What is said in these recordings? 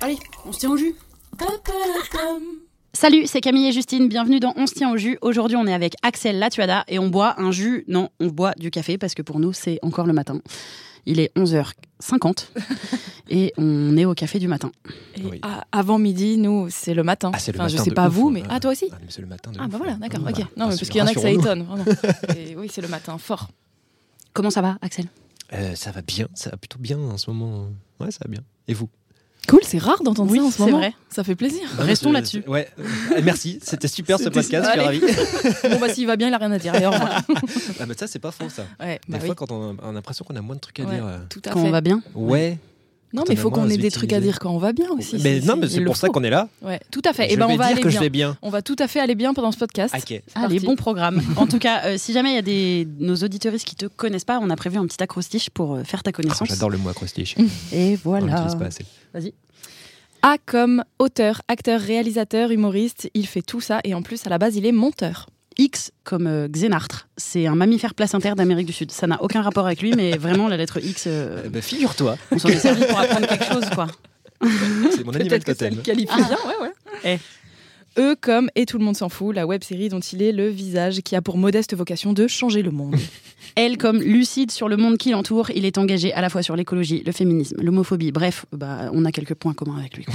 Allez, on se tient au jus. Salut, c'est Camille et Justine, bienvenue dans On se tient au jus. Aujourd'hui, on est avec Axel Latuada et on boit un jus. Non, on boit du café parce que pour nous, c'est encore le matin. Il est 11h50 et on est au café du matin. Et Oui. à- avant midi, nous, c'est le matin. Ah, c'est le Enfin, je matin sais pas ouf, vous, hein. mais. Ah, toi aussi Ah, c'est le matin de Ah, ouf, bah voilà, d'accord, ok. Non, mais parce qu'il y en a que ça étonne, vraiment. Et oui, c'est le matin, fort. Comment ça va, Axel? Euh, ça va bien, ça va plutôt bien en ce moment. Ouais, ça va bien. Et vous? Cool, c'est rare d'entendre Oui, ça en ce c'est moment. vrai. Ça fait plaisir. Restons là-dessus. Ouais, euh, merci, c'était super ce podcast, je suis ravi. bon, bah, s'il va bien, il a rien à dire. Revoir. Ah, mais ça, c'est pas faux ça. Ouais, Des bah fois, oui. quand on a, on a l'impression qu'on a moins de trucs à Ouais, dire. euh, Tout à Quand fait. on va bien Ouais. Non, mais il faut qu'on ait des trucs à dire quand on va bien aussi. Mais non, mais c'est pour ça qu'on est là. Ouais, tout à fait. Je Et ben, vais on va dire aller que bien. je vais bien. On va tout à fait aller bien pendant ce podcast. Ok. Allez, bon programme. En tout cas, euh, si jamais il y a des nos auditeuristes qui te connaissent pas, on a prévu un petit acrostiche pour euh, faire ta Oh, connaissance. J'adore le mot acrostiche. Et voilà. Vas-y. A comme auteur, acteur, réalisateur, humoriste, il fait tout ça et en plus à la base il est monteur. X comme euh, Xénartre, c'est un mammifère placentaire d'Amérique du Sud. Ça n'a aucun rapport avec lui, mais vraiment la lettre X, euh, Eh ben, Figure-toi, on s'en est servi pour apprendre quelque chose, quoi. c'est mon animal que ça totem. le qualifie bien, ouais, ouais. E comme Et tout le monde s'en fout, la web série dont il est le visage qui a pour modeste vocation de changer le monde. Elle, comme lucide sur le monde qui l'entoure, il est engagé à la fois sur l'écologie, le féminisme, l'homophobie. Bref, bah, on a quelques points communs avec lui. quoi.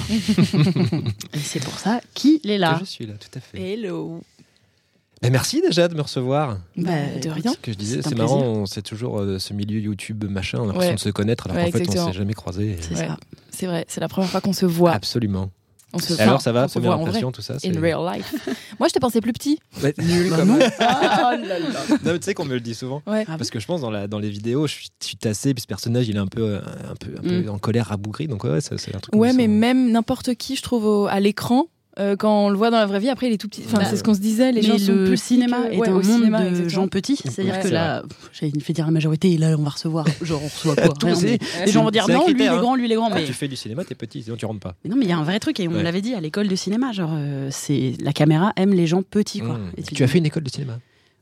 Et c'est pour ça qu'il est Que là. Je suis là, tout à fait. Hello. Ben, merci déjà de me recevoir. Bah, de rien. Ce que je disais, C'est c'est marrant, sait toujours euh, ce milieu YouTube machin, on a l'impression Ouais. de se connaître alors Ouais, qu'en fait on s'est jamais croisés. C'est Ouais. ça. C'est vrai, c'est la première fois qu'on se voit. Absolument. On se alors ça va, on première impression, tout ça c'est- In real life. Moi, je te pensais plus petit. Ouais. Nul Bah comme non. Ah là là. Non, mais tu sais qu'on me le dit souvent. Ouais. Ah Parce que je pense dans, la, dans les vidéos, je suis, je suis tassé, puis ce personnage il est un peu, euh, un peu, un peu Mm. en colère, rabougri, donc ouais, c'est un truc. Ouais, mais sent. même n'importe qui, je trouve, au- à l'écran, euh, quand on le voit dans la vraie vie, après, il est tout petit. Enfin, Bah, c'est ce qu'on se disait, les gens mais sont le plus cinéma que- est ouais, un au monde cinéma, de exactement. gens petits. C'est-à-dire Ouais, que là, j'allais fait dire la majorité, et là, on va recevoir. Genre, on reçoit quoi Rien, mais Les gens vont dire non, lui, il est hein. grand, lui, il est grand. Quand Mais... tu fais du cinéma, t'es petit, sinon tu rentres pas. mais non, mais il y a un vrai truc, et on Ouais. l'avait dit à l'école de cinéma. Genre, euh, c'est la caméra aime les gens petits, quoi. Mm. Et Tu as fait une école de cinéma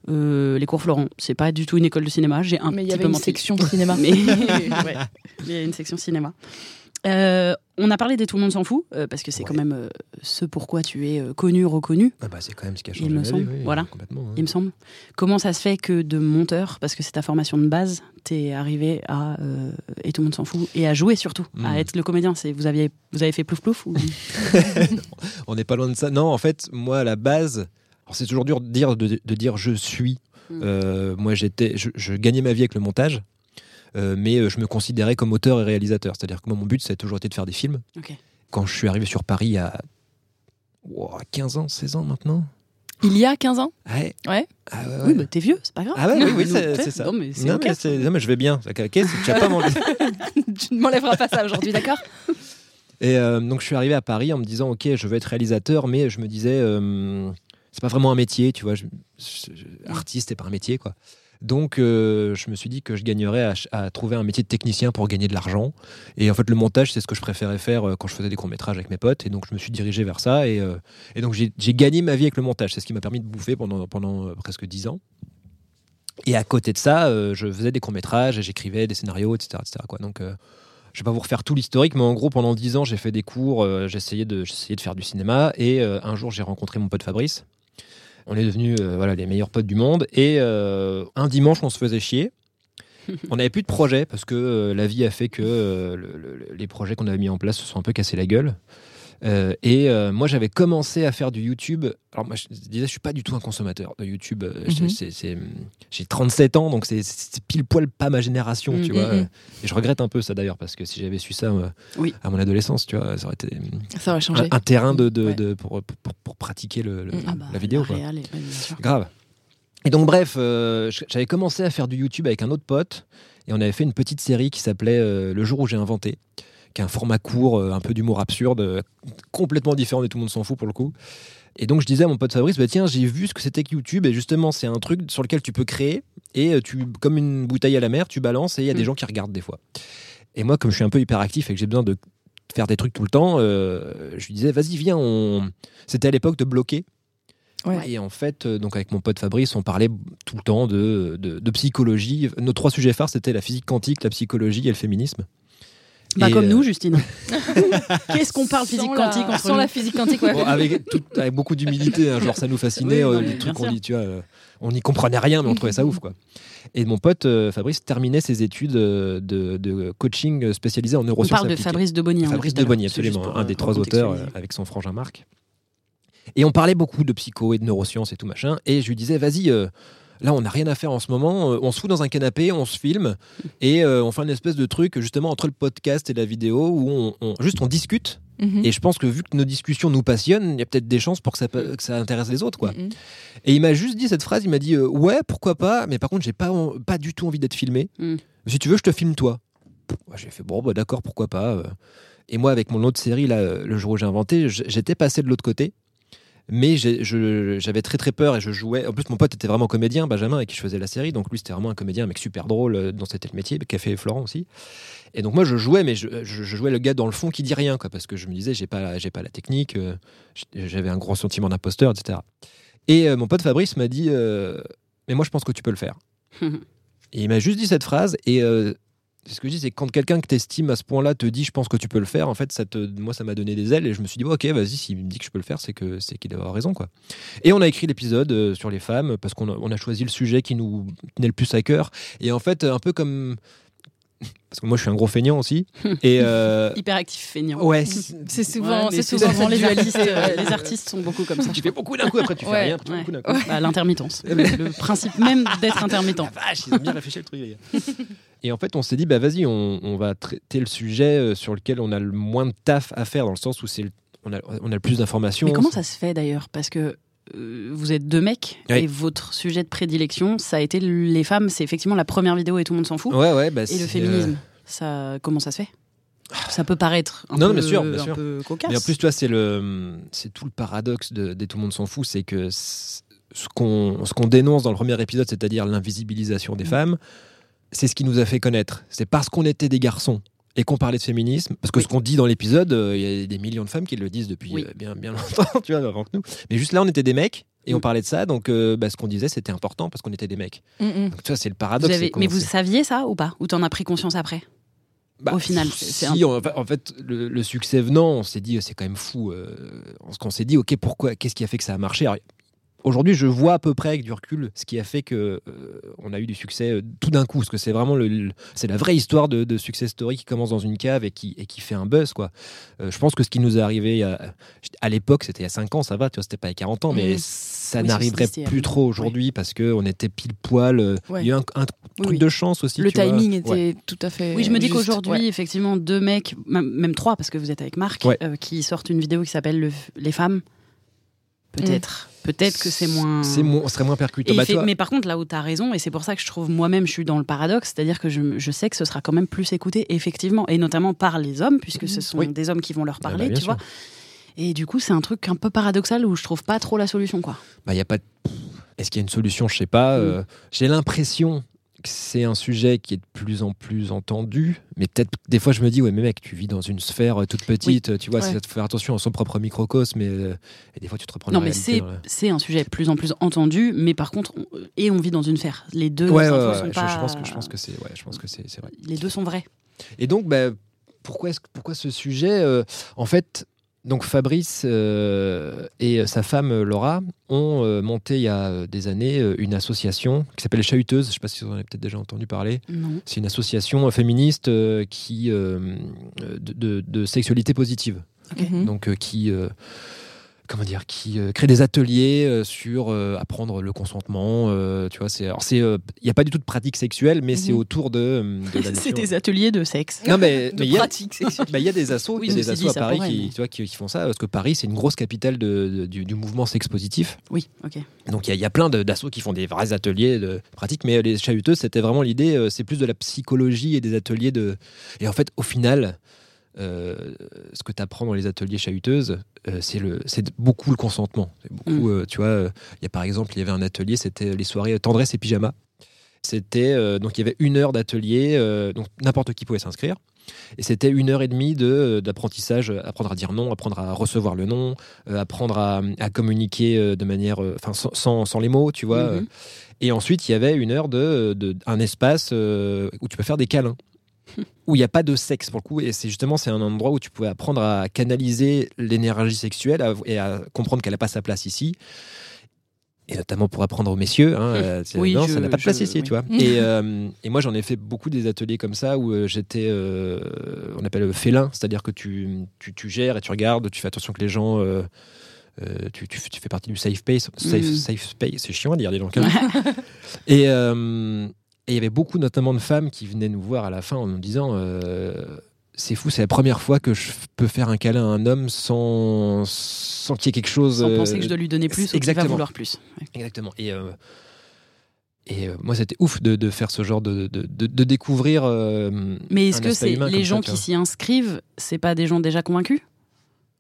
Euh, les cours Florent, c'est pas du tout une école de cinéma. J'ai un Mais il y petit avait peu une menti. section cinéma. Mais ouais, il y a une section cinéma. Euh, on a parlé des Tout le monde s'en fout, euh, parce que c'est Ouais. quand même euh, ce pourquoi tu es connu, reconnu, ah bah, C'est quand même ce qui a Il changé me ma semble, oui, voilà. Complètement. hein. il me semble. Comment ça se fait que de monteur, parce que c'est ta formation de base, t'es arrivé à et tout le monde s'en fout et à jouer surtout, à être le comédien? C'est vous aviez vous avez fait plouf plouf ou? On n'est pas loin de ça. Non, en fait, moi, à la base, c'est toujours dur de dire, de, de dire je suis. Mm. Euh, moi, j'étais, je, je gagnais ma vie avec le montage, mais euh, je me considérais comme auteur et réalisateur. C'est-à-dire que moi, mon but, ça a toujours été de faire des films. Quand je suis arrivé sur Paris a wow, 15 ans, 16 ans maintenant. Il y a 15 ans Ouais. Ouais. Ah ouais, Oui, bah t'es vieux, c'est pas grave. Ah ouais, oui, oui, c'est ça. Non mais non, mais non, mais je vais bien. Ok, c'est- tu pas m'enlever. Tu ne m'enlèveras pas ça aujourd'hui, d'accord? Et euh, donc je suis arrivé à Paris en me disant ok je veux être réalisateur mais je me disais euh, c'est pas vraiment un métier tu vois je- je- je- artiste c'est pas un métier quoi donc euh, je me suis dit que je gagnerais à, trouver un métier de technicien pour gagner de l'argent et en fait le montage c'est ce que je préférais faire euh, quand je faisais des courts métrages avec mes potes et donc je me suis dirigé vers ça et, euh, donc j'ai gagné ma vie avec le montage c'est ce qui m'a permis de bouffer pendant, pendant presque 10 ans et à côté de ça je faisais des courts métrages et j'écrivais des scénarios etc, etc., quoi. donc je vais pas vous refaire tout l'historique, mais en gros, pendant dix ans, j'ai fait des cours, j'essayais de, de faire du cinéma, et un jour, j'ai rencontré mon pote Fabrice. On est devenus euh, voilà, les meilleurs potes du monde, et euh, un dimanche, on se faisait chier. On n'avait plus de projet parce que euh, la vie a fait que le- le- les projets qu'on avait mis en place se sont un peu cassés la gueule. Euh, et euh, moi, j'avais commencé à faire du YouTube. Alors, moi, je disais, je suis pas du tout un consommateur de YouTube. Euh, Mhm. c'est- c'est- J'ai 37 ans, donc c'est- pile poil pas ma génération, tu Mhm. vois. Mhm. Et je regrette un peu ça d'ailleurs, parce que si j'avais su ça Oui. à mon adolescence, tu vois, ça aurait été Ça aurait changé. un, un terrain de, de- Ouais. de- pour, pour, pour pratiquer le- le- Mhm. Ah bah, la vidéo. quoi. ouais. Grave. Et donc, bref, j'avais commencé à faire du YouTube avec un autre pote et on avait fait une petite série qui s'appelait Le jour où j'ai inventé, qui un format court, euh, un peu d'humour absurde, euh, complètement différent de tout le monde s'en fout pour le coup. Et donc, je disais à mon pote Fabrice, bah, tiens, j'ai vu ce que c'était que YouTube et justement, c'est un truc sur lequel tu peux créer et euh, tu, comme une bouteille à la mer, tu balances et il y a des Mm. gens qui regardent des fois. Et moi, comme je suis un peu hyperactif et que j'ai besoin de faire des trucs tout le temps, euh, je lui disais, vas-y, viens, on. C'était à l'époque de bloquer. Ouais. Et en fait, donc avec mon pote Fabrice, on parlait tout le temps de, de, de psychologie. Nos trois sujets phares, c'était la physique quantique, la psychologie et le féminisme. Bah, Et, comme euh, nous, Justine. Qu'est-ce qu'on parle physique Sans la- quantique entre Sans la physique quantique, ouais. bon, avec, tout- avec beaucoup d'humilité, hein, genre ça nous fascinait, Oui, non, euh, les trucs qu'on dit, tu vois, euh, on n'y comprenait rien, mais on trouvait ça ouf, quoi. Et mon pote euh, Fabrice terminait ses études euh, de, de coaching spécialisé en On neurosciences parle de appliquées. Fabrice de Bonny. hein, Fabrice tout à de Bonny, l'heure. C'est juste absolument, pour, un des euh, trois auteurs euh, avec son frangin Marc. Et on parlait beaucoup de psycho et de neurosciences et tout machin. Et je lui disais, vas-y, euh, là on n'a rien à faire en ce moment, euh, on se fout dans un canapé, on se filme et euh, on fait une espèce de truc justement entre le podcast et la vidéo où on, on- juste on discute. Mhm. Et je pense que vu que nos discussions nous passionnent, il y a peut-être des chances pour que ça, que ça intéresse les autres, quoi. Mhm. Et il m'a juste dit cette phrase, il m'a dit euh, ouais pourquoi pas, mais par contre j'ai pas en- pas du tout envie d'être filmé. Mm. Si tu veux je te filme toi. J'ai fait bon bah d'accord pourquoi pas. Et moi avec mon autre série là, le jour où j'ai inventé, j'étais passé de l'autre côté. Mais j'avais très très peur et je jouais. En plus, mon pote était vraiment comédien, Benjamin, avec qui je faisais la série. Donc lui, c'était vraiment un comédien, un mec super drôle, euh, dont c'était le métier, Café et Florent aussi. Et donc moi, je jouais, mais je, je- je jouais le gars dans le fond qui dit rien, quoi, parce que je me disais, j'ai pas, j'ai pas la technique, euh, j'avais un gros sentiment d'imposteur, etc. Et euh, mon pote Fabrice m'a dit, euh, mais moi, je pense que tu peux le faire. Et il m'a juste dit cette phrase et ce que je dis, c'est quand quelqu'un que t'estimes à ce point-là te dit je pense que tu peux le faire, en fait, ça te, moi ça m'a donné des ailes et je me suis dit ok, vas-y, s'il me dit que je peux le faire, c'est que c'est qu'il doit avoir raison quoi. Et on a écrit l'épisode euh, sur les femmes parce qu'on a, on a choisi le sujet qui nous tenait le plus à cœur et en fait un peu comme parce que moi je suis un gros feignant aussi et euh, Hyperactif feignant. ouais, c'est- souvent, Ouais, souvent souvent les artistes, euh, les artistes sont beaucoup comme ça. tu fais beaucoup d'un coup après tu fais Ouais, rien, tu fais ouais. beaucoup d'un coup. Bah, L'intermittence. le principe même d'être intermittent. La vache, ils ont bien réfléchi le truc. les gars. Et en fait, on s'est dit, bah vas-y, on, on va traiter le sujet euh, sur lequel on a le moins de taf à faire, dans le sens où c'est le- on, a, on a le plus d'informations. Mais comment ça se fait d'ailleurs? Parce que euh, vous êtes deux mecs Oui. et votre sujet de prédilection, ça a été les femmes. C'est effectivement la première vidéo et tout le monde s'en fout. Ouais, ouais, bah, et le euh, féminisme, ça, comment ça se fait? Ça peut paraître un Non, peu, bien sûr, bien un sûr. peu cocasse. Mais en plus, tu vois, c'est le, c'est tout le paradoxe de, Tout le monde s'en fout, c'est que ce qu'on, ce qu'on dénonce dans le premier épisode, c'est-à-dire l'invisibilisation des Mm. femmes, c'est ce qui nous a fait connaître. C'est parce qu'on était des garçons et qu'on parlait de féminisme, parce que Oui. ce qu'on dit dans l'épisode, euh, il y a des millions de femmes qui le disent depuis Oui. euh, bien, bien longtemps, tu vois, avant que nous. Mais juste là, on était des mecs et on Mm. parlait de ça, donc euh, bah, ce qu'on disait, c'était important parce qu'on était des mecs. Mhm. Donc, tu vois, c'est le Vous paradoxe. avez- mais vous saviez ça ou pas? Ou t'en as pris conscience après? Bah, Au final, si, en, fa- en fait, le, le succès venant, on s'est dit, c'est quand même fou. ce qu'on s'est dit, ok, pourquoi Qu'est-ce qui a fait que ça a marché? Alors, Aujourd'hui, je vois à peu près avec du recul ce qui a fait que euh, on a eu du succès euh, tout d'un coup, parce que c'est vraiment le, le- c'est la vraie histoire de, de success story qui commence dans une cave et qui, et qui fait un buzz, quoi. Euh, je pense que ce qui nous est arrivé à l'époque, c'était il y a 5 ans, ça va, tu vois, c'était pas il y a 40 ans, mais Mhm. ça Oui, n'arriverait plus trop aujourd'hui parce que on était pile poil. euh, Ouais. Il y a eu un, un truc oui. de chance aussi. Le tu vois. timing était Ouais. tout à fait. Oui, je me dis qu'aujourd'hui, ouais. effectivement, deux mecs, même, même trois, parce que vous êtes avec Marc, Ouais. euh, qui sortent une vidéo qui s'appelle Le- Les femmes. Peut-être. Peut-être que c'est moins. C'est moins, serait moins percutant. Bah, fait- mais par contre, là où tu as raison, et c'est pour ça que je trouve moi-même, je suis dans le paradoxe, c'est-à-dire que je, je sais que ce sera quand même plus écouté, effectivement, et notamment par les hommes, puisque ce sont Oui. des hommes qui vont leur Ah bah, parler, tu sûr. vois. Et du coup, c'est un truc un peu paradoxal où je trouve pas trop la solution, quoi. Bah, y a pas de- Est-ce qu'il y a une solution? Je sais pas. Mm. euh, J'ai l'impression c'est un sujet qui est de plus en plus entendu. Mais peut-être, des fois, je me dis, ouais, mais mec, tu vis dans une sphère euh, toute petite. Tu vois, Ouais. te faire attention à son propre microcosme. Mais, euh, et des fois, tu te reprends non, la mais c'est la- c'est un sujet de plus en plus entendu, mais par contre, on- et on vit dans une sphère. Les deux Ouais, sont je, pas. je pense que, je pense que c'est ouais, je pense que c'est c'est vrai. Les deux sont vrais. Et donc, bah, pourquoi, est-ce que- pourquoi ce sujet euh, En fait, donc Fabrice euh, et sa femme euh, Laura ont euh, monté il y a euh, des années euh, une association qui s'appelle les Chahuteuses. Je ne sais pas si vous en avez peut-être déjà entendu parler. Non. C'est une association euh, féministe euh, qui, euh, de, de- de sexualité positive. Donc euh, qui euh, comment dire qui euh, crée des ateliers euh, sur euh, apprendre le consentement tu vois c'est il y a pas du tout de pratique sexuelle mais c'est Mhm. autour de, C'est des ateliers de sexe. non mais De mais il pratique bah, y a des assos, Oui, il y a des assos à Paris qui, mais- tu vois, qui, qui font ça, parce que Paris, c'est une grosse capitale de- de- du, du mouvement sexe positif. Oui, ok. Donc il y y, a plein d'assos qui font des vrais ateliers de pratique, mais les chahuteuses, c'était vraiment l'idée, c'est plus de la psychologie et des ateliers de... Et en fait, au final, ce que tu apprends dans les ateliers chahuteuses, euh, c'est le- c'est beaucoup le consentement. Beaucoup, euh, tu vois, euh, il y a par exemple, il y avait un atelier, c'était les soirées tendresse et pyjama. C'était euh, donc il y avait une heure d'atelier, euh, donc n'importe qui pouvait s'inscrire. Et c'était une heure et demie de, euh, d'apprentissage, euh, apprendre à dire non, apprendre à recevoir le non, euh, apprendre à, à communiquer euh, de manière, euh, enfin sans, sans, sans les mots, tu vois. Mhm. euh. Et ensuite, il y avait une heure de, de- un espace euh, où tu peux faire des câlins, où il n'y a pas de sexe pour le coup. Et c'est justement c'est un endroit où tu pouvais apprendre à canaliser l'énergie sexuelle à- et à comprendre qu'elle n'a pas sa place ici. Et notamment pour apprendre aux messieurs, hein, euh, c'est- Oui, non, je- ça n'a pas de place je- ici, oui. tu vois. Et, euh, et moi, j'en ai fait beaucoup des ateliers comme ça où euh, j'étais, euh, on appelle félin, c'est-à-dire que tu, tu, tu gères et tu regardes, tu fais attention que les gens, euh, euh, tu, tu, tu fais partie du safe space, safe, Mm. safe space, c'est chiant à dire, donc. hein. et euh, et il y avait beaucoup notamment de femmes qui venaient nous voir à la fin en nous disant euh, c'est fou, c'est la première fois que je peux faire un câlin à un homme sans, sans qu'il y ait quelque chose. Sans euh, penser que je dois lui donner plus ou qu'il va vouloir plus. Ouais. Exactement. Et, euh, et euh, moi, c'était ouf de, de faire ce genre de, de, de- découvrir. euh, Mais est-ce que c'est les gens ça, qui s'y inscrivent, c'est pas des gens déjà convaincus?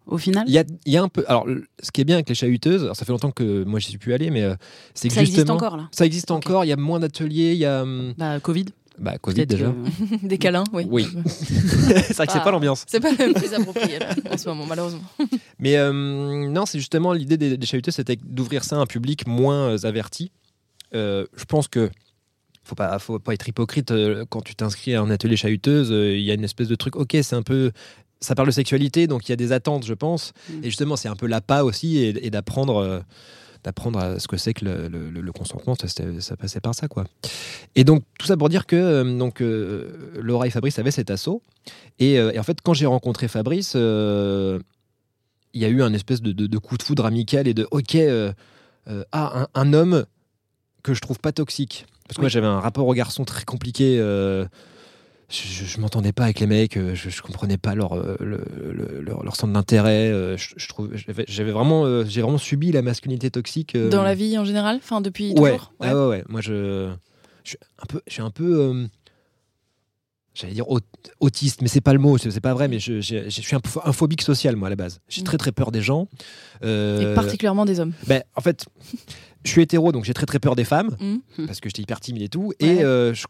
Au final Il y a, il y a un peu. Alors, ce qui est bien avec les chahuteuses, alors ça fait longtemps que moi j'y suis plus allé, mais euh, c'est que Ça existe encore là Ça existe encore. Il y a moins d'ateliers. Il y a. hum, Bah Covid. Bah, Covid déjà. que- Des câlins, oui. Oui. c'est vrai que c'est pas l'ambiance. C'est pas le plus approprié là, en ce moment, malheureusement. Mais euh, non, c'est justement l'idée des, des chahuteuses, c'était d'ouvrir ça à un public moins euh, averti. Euh, je pense que faut pas, faut pas être hypocrite euh, quand tu t'inscris à un atelier chahuteuse. euh, Il y a une espèce de truc. Ok, c'est un peu. Ça parle de sexualité, donc il y a des attentes, je pense. Mm. Et justement, c'est un peu l'appât aussi, et, et d'apprendre. euh, d'apprendre à ce que c'est que le, le- le- le consentement, ça, passait par ça, quoi. Et donc tout ça pour dire que euh, donc euh, Laura et Fabrice avaient cet assaut, et, et en fait quand j'ai rencontré Fabrice, il y a eu un espèce de, de- de coup de foudre amical et de ok, ah un, un homme que je trouve pas toxique, parce que moi j'avais un rapport au garçon très compliqué. Je, je- m'entendais pas avec les mecs, euh, je, je comprenais pas leur, euh, le- le- leur, leur centre d'intérêt. euh, Je, je trouve, j'avais vraiment, j'ai vraiment subi la masculinité toxique. Dans la vie en général Enfin, depuis ouais. toujours Ah ouais, ouais. Moi, je, je suis un peu, je suis un peu, euh, j'allais dire aut- autiste, mais c'est pas le mot, c'est pas vrai. Mais je, suis un, peu un phobique social, moi, à la base. J'ai Mm. très très peur des gens. Euh, Et particulièrement des hommes. ben, en fait, je suis hétéro, donc j'ai très très peur des femmes Mm. parce que j'étais hyper timide et tout. Ouais. Et euh, je,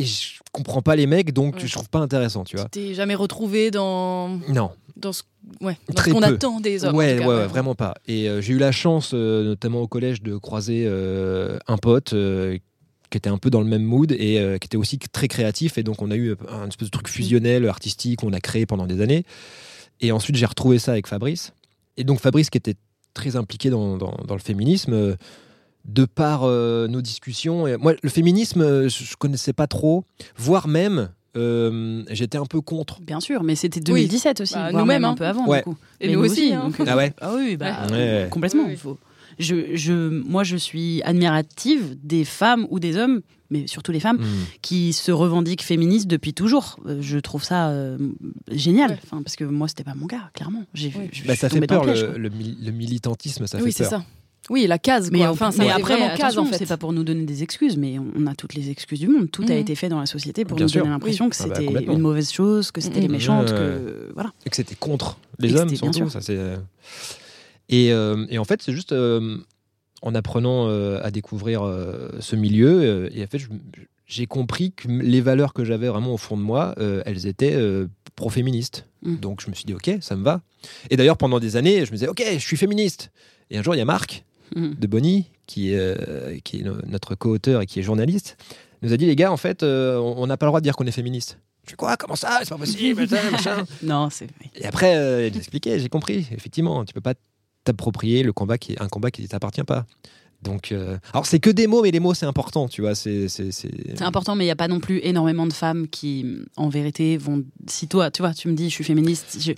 et je comprends pas les mecs, donc Ouais. je trouve pas intéressant, tu Tu vois. t'es jamais retrouvé dans, Non. dans ce, ouais, dans ce qu'on attend des hommes. ouais, ouais, ouais, vraiment pas. Et euh, j'ai eu la chance, euh, notamment au collège, de croiser euh, un pote qui était un peu dans le même mood et euh, qui était aussi très créatif. Et donc, on a eu un espèce de truc fusionnel, artistique, qu'on a créé pendant des années. Et ensuite, j'ai retrouvé ça avec Fabrice. Et donc, Fabrice, qui était très impliqué dans, dans- dans le féminisme, de par euh, nos discussions. Et moi, le féminisme, euh, je, je connaissais pas trop, voire même, euh, j'étais un peu contre. Bien sûr, mais c'était 2017 aussi, Bah, voire nous-mêmes, même un hein. peu avant Ouais. du coup. Et Mais nous aussi, hein. donc, euh, Ah ouais Ah oui, bah, Ouais. euh, complètement. Oui, oui. il faut- Je, je, moi, je suis admirative des femmes ou des hommes, mais surtout les femmes, Hmm. qui se revendiquent féministes depuis toujours. Je trouve ça euh, génial, enfin, parce que moi, c'était pas mon cas, clairement. J'ai, Oui. je- je Bah, ça fait peur, le militantisme, ça oui, fait c'est peur. ça. Oui, la case, Mais, quoi. enfin, mais c'est après, vraiment case, en fait. c'est pas pour nous donner des excuses, mais on, a toutes les excuses du monde. Tout a Mhm. été fait dans la société pour Bien nous sûr. donner l'impression que Ah bah, c'était une mauvaise chose, que c'était Mhm. les méchantes, que voilà. et que c'était contre les Et hommes c'était- bien surtout. sûr. Ça, c'est... Et, euh, et en fait, c'est juste euh, en apprenant euh, à découvrir euh, ce milieu, euh, et en fait, j'ai compris que les valeurs que j'avais vraiment au fond de moi, euh, elles étaient euh, pro-féministes. Mm. Donc je me suis dit, ok, ça me va. Et d'ailleurs, pendant des années, je me disais, ok, je suis féministe. Et un jour, il y a Marc Mhm. de Bonny, qui, est, euh, qui est no- notre co-auteur et qui est journaliste, nous a dit, les gars, en fait, euh, on n'a pas le droit de dire qu'on est féministe. Je fais quoi Comment ça C'est pas possible machin. Non, c'est. Et après, euh, il expliquait, j'ai compris. Effectivement, tu peux pas t'approprier le combat qui est un combat qui ne t'appartient pas. Donc, euh, alors c'est que des mots, mais les mots c'est important, tu vois. C'est, important, mais il n'y a pas non plus énormément de femmes qui, en vérité, vont. Si toi, tu vois, tu me dis, je suis féministe, je-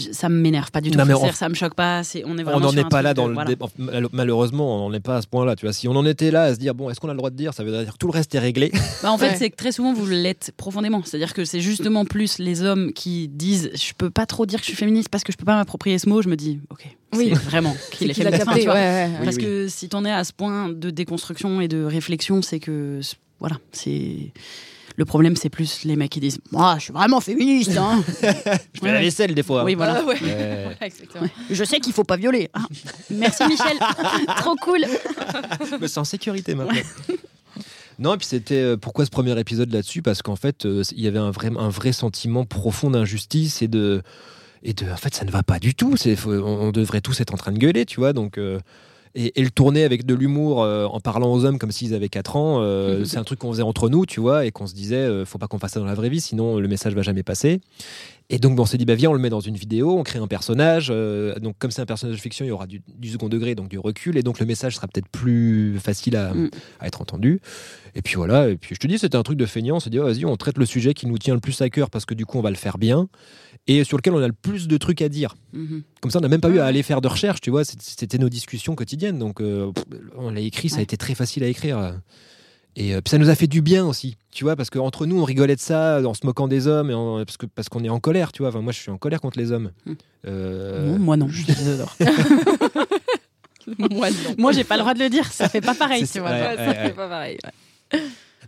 je- ça me m'énerve pas du tout. Non, mais C'est-à-dire, on- ça me choque pas. On est vraiment n'en est pas là de- dans le voilà. Malheureusement, on n'en est pas à ce point-là. Tu vois, si on en était là à se dire bon, est-ce qu'on a le droit de dire, ça veut dire que tout le reste est réglé. Bah, en fait, Ouais. c'est que très souvent, vous l'êtes profondément. C'est-à-dire que c'est justement plus les hommes qui disent Je peux pas trop dire que je suis féministe parce que je peux pas m'approprier ce mot. Je me dis Ok, Oui. vraiment qu'il est Qu'il a féministe. capté, tu vois. ouais, ouais, ouais. Oui, Parce oui. que si t'en es à ce point de déconstruction et de réflexion, c'est que voilà, c'est le problème, c'est plus les mecs qui disent moi, je suis vraiment féministe. hein. Je fais la vaisselle des fois. oui, voilà. Ah, ouais. Euh, Ouais, exactement. Je sais qu'il faut pas violer. Ah, merci Michel, trop cool. je me sens en sécurité maintenant. Non, et puis c'était euh, pourquoi ce premier épisode là-dessus? Parce qu'en fait, euh, il y avait un vrai, un vrai sentiment profond d'injustice et de, et de. En fait, ça ne va pas du tout. C'est, on, devrait tous être en train de gueuler, tu vois. Donc, euh, et, et le tourner avec de l'humour euh, en parlant aux hommes comme s'ils avaient 4 ans, euh, c'est un truc qu'on faisait entre nous, tu vois, et qu'on se disait, faut pas qu'on fasse ça dans la vraie vie, sinon le message va jamais passer. Et donc, bon, on s'est dit, bah, viens, on le met dans une vidéo, on crée un personnage. donc, comme c'est un personnage de fiction, il y aura du, du second degré, donc du recul, et donc le message sera peut-être plus facile à, Mm. à être entendu. Et puis voilà, et puis je te dis, c'était un truc de feignant. On s'est dit, oh, vas-y, on traite le sujet qui nous tient le plus à cœur parce que du coup, on va le faire bien et sur lequel on a le plus de trucs à dire. Mhm. Comme ça, on n'a même pas eu à aller faire de recherche, tu vois. C'était nos discussions quotidiennes. Donc, euh, on l'a écrit, ça a été très facile à écrire. Et euh, puis ça nous a fait du bien aussi, tu vois, parce qu'entre nous, on rigolait de ça en se moquant des hommes, et en- parce que parce qu'on est en colère, tu vois. Enfin, moi, je suis en colère contre les hommes. Hmm. Euh, Non, moi non, je les adore. Moi, non. Moi, j'ai pas le droit de le dire, ça fait pas pareil, C'est tu vois. ouais. Ouais, ça fait pas pareil.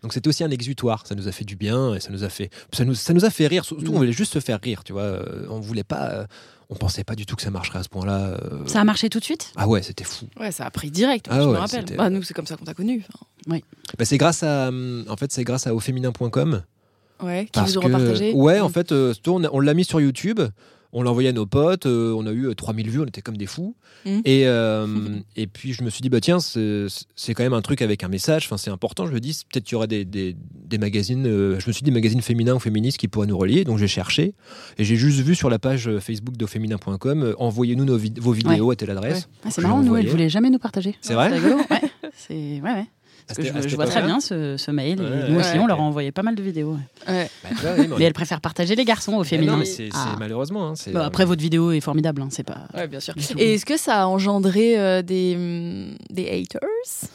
Donc c'était aussi un exutoire, ça nous a fait du bien et ça nous a fait ça nous, ça nous a fait rire, surtout Mm. on voulait juste se faire rire, tu vois, Euh, on voulait pas euh, on pensait pas du tout que ça marcherait à ce point-là. euh. Ça a marché tout de suite? Ah ouais, c'était fou. Ouais, ça a pris direct, Ah je me rappelle. Bah, nous, c'est comme ça qu'on t'a connu. Bah, c'est grâce à hum, en fait c'est grâce à auféminin.com Ouais, qui parce vous ont que- repartagé. Ouais, en Mm. fait euh, on l'a mis sur YouTube. On l'a envoyé à nos potes, euh, on a eu euh, 3000 vues, on était comme des fous. Mm. Et, euh, et puis je me suis dit, bah tiens, c'est quand même un truc avec un message, enfin, c'est important. Je me dis, peut-être qu'il y aurait des, des, des magazines, euh, je me suis dit, des magazines féminins ou féministes qui pourraient nous relier. Donc j'ai cherché et j'ai juste vu sur la page euh, Facebook d'oféminin.com, euh, envoyez-nous vid- vos vidéos à telle adresse. Ah, C'est marrant, nous, elle voulait jamais nous partager. C'est vrai. C'est ouais, ouais. Parce que je, vois très bien ce, ce mail. et nous ouais. aussi, on leur a envoyé pas mal de vidéos. ouais. Ouais. Bah, oui, mais on Mais elle préfère partager les garçons au Mais féminin. non, mais c'est Ah. malheureusement. hein, c'est- Bah, après, votre vidéo est formidable. hein, c'est pas. Ouais, bien sûr. Et est-ce que ça a engendré euh, des, hum, des haters,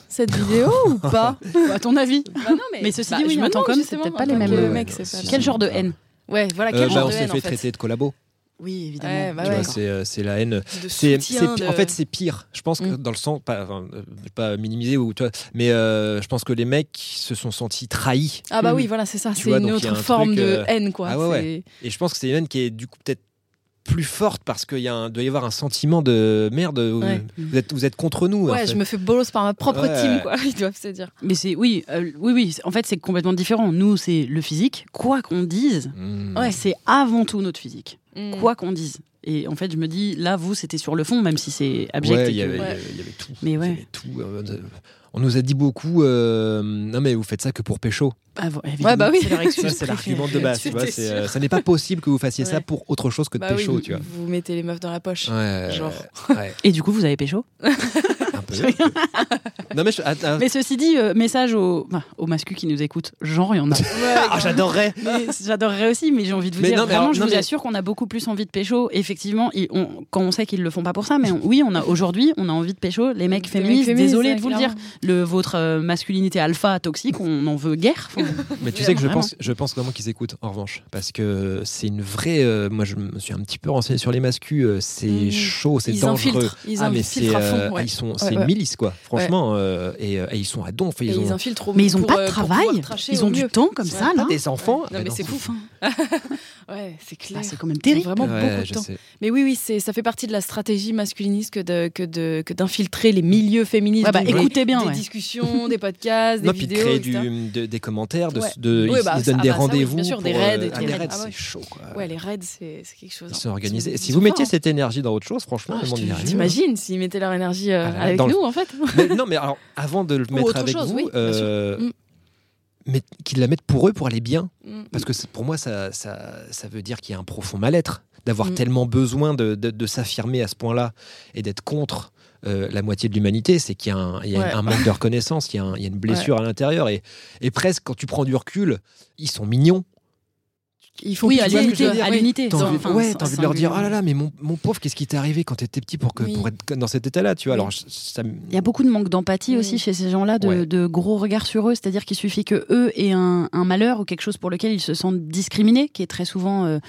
cette vidéo, ou pas? À ton avis Bah non, Mais ceci bah, dit, oui, je en me tant demande, qu'homme, c'est peut-être pas les mêmes, euh, Quel genre de haine Ouais, voilà, Euh, quel bah, genre on de s'est haine, en fait fait. traiter de collabo. Oui, évidemment. Ouais, bah ouais. c'est euh, c'est la haine. C'est, c'est de- En fait, c'est pire. Je pense que Mm. dans le sens, pas, enfin, euh, pas minimiser ou tu vois, mais euh, je pense que les mecs se sont sentis trahis. Ah bah Mm. oui, voilà, c'est ça. Tu C'est vois, une autre un forme truc, de euh, haine, quoi. ah ouais, ouais. Et je pense que c'est une haine qui est du coup peut-être plus forte parce qu'il y a un- doit y avoir un sentiment de merde. vous- Ouais. Vous, êtes, vous êtes contre nous. En Ouais, fait. je me fais bolos par ma propre Ouais. team, quoi. Ils doivent se dire. Mais c'est oui, euh, oui, oui. En fait, c'est complètement différent. Nous, c'est le physique. Quoi qu'on dise, Mm. Ouais. c'est avant tout notre physique. Mm. Quoi qu'on dise. Et en fait, je me dis, là, vous, c'était sur le fond, même si c'est abject. Ouais, il y que- avait, Ouais. y tout. Mais y ouais. avait tout, euh, on nous a dit beaucoup. euh, non mais vous faites ça que pour pécho. Ah, Ouais, bah oui. c'est l'argument de base. tu vois, euh, ça n'est pas possible que vous fassiez ça pour autre chose que de Bah pécho. vous, tu vois. vous mettez les meufs dans la poche. Ouais, Genre. ouais, Et du coup, vous avez pécho. non mais je- ah, ah, Mais ceci dit, euh, message aux, enfin, aux mascus qui nous écoutent. Genre, il y en a. ah, j'adorerais. Mais J'adorerais aussi, mais j'ai envie de vous Mais dire, non, mais vraiment, alors, je non, vous mais- assure qu'on a beaucoup plus envie de pécho. Effectivement, ils- on- quand on sait qu'ils le font pas pour ça, mais on- oui, on a aujourd'hui, on a envie de pécho. Les mecs féministes, désolé de vous le dire, le votre euh, masculinité alpha toxique, on en veut guère. Enfin, Mais tu sais que je Vraiment. pense, je pense vraiment qu'ils écoutent en revanche, parce que c'est une vraie. euh, moi, je me suis un petit peu renseigné sur les mascus. euh, c'est Mm. chaud, c'est Ils dangereux. infiltrent. Ils ah mais infiltrent c'est, à fond. ouais. ils sont, c'est Ouais, une ouais. milice quoi. Franchement, euh, et, euh, et ils sont à donf. Et Ils ont ils infiltrent mais ils ont pour, pas de euh, pour travail, ils ont du mieux. temps comme Ouais. ça pas là. des enfants. Non, mais c'est fou. Ouais, c'est clair. Ah, c'est quand même terrible. vraiment Ouais, beaucoup de je temps. sais. Mais oui, oui, c'est, ça fait partie de la stratégie masculiniste que, de, que, de, que d'infiltrer les milieux féministes. Ouais, bah, écoutez bien, Des ouais. discussions, des podcasts, des Non, puis de vidéos. créer de- des commentaires, de, de- ils, bah, donnent des bah, rendez-vous. bien sûr, des raids, c'est chaud quoi. Ouais, les raids, c'est, c'est quelque chose. Ils hein. sont organisés. Si vous mettiez hein. cette énergie dans autre chose, franchement, Ah, le je monde. T'imagines s'ils mettaient leur énergie euh, Ah avec dans nous, en fait Mais non, mais alors, avant de le Ou mettre avec chose, vous, oui, euh, Mm. mais qu'ils la mettent pour eux, pour aller bien. Mm. Parce que pour moi, ça, ça, ça veut dire qu'il y a un profond mal-être, d'avoir Mm. tellement besoin de, de- de s'affirmer à ce point-là et d'être contre euh, la moitié de l'humanité, c'est qu'il y a, un, il y a Ouais. un manque de reconnaissance, il y a, un- il y a une blessure à l'intérieur. Et, et presque, quand tu prends du recul, ils sont mignons. Ils font Oui, à l'unité. T'as envie, enfin, ouais, envie de leur dire Ah là là, mais mon, mon pauvre, qu'est-ce qui t'est arrivé quand t'étais petit pour, que, Oui. pour être dans cet état-là tu vois? Alors, ça, Il y a beaucoup de manque d'empathie Oui. aussi chez ces gens-là, de, Ouais. de gros regards sur eux. C'est-à-dire qu'il suffit que eux aient un, un malheur ou quelque chose pour lequel ils se sentent discriminés, qui est très souvent, euh,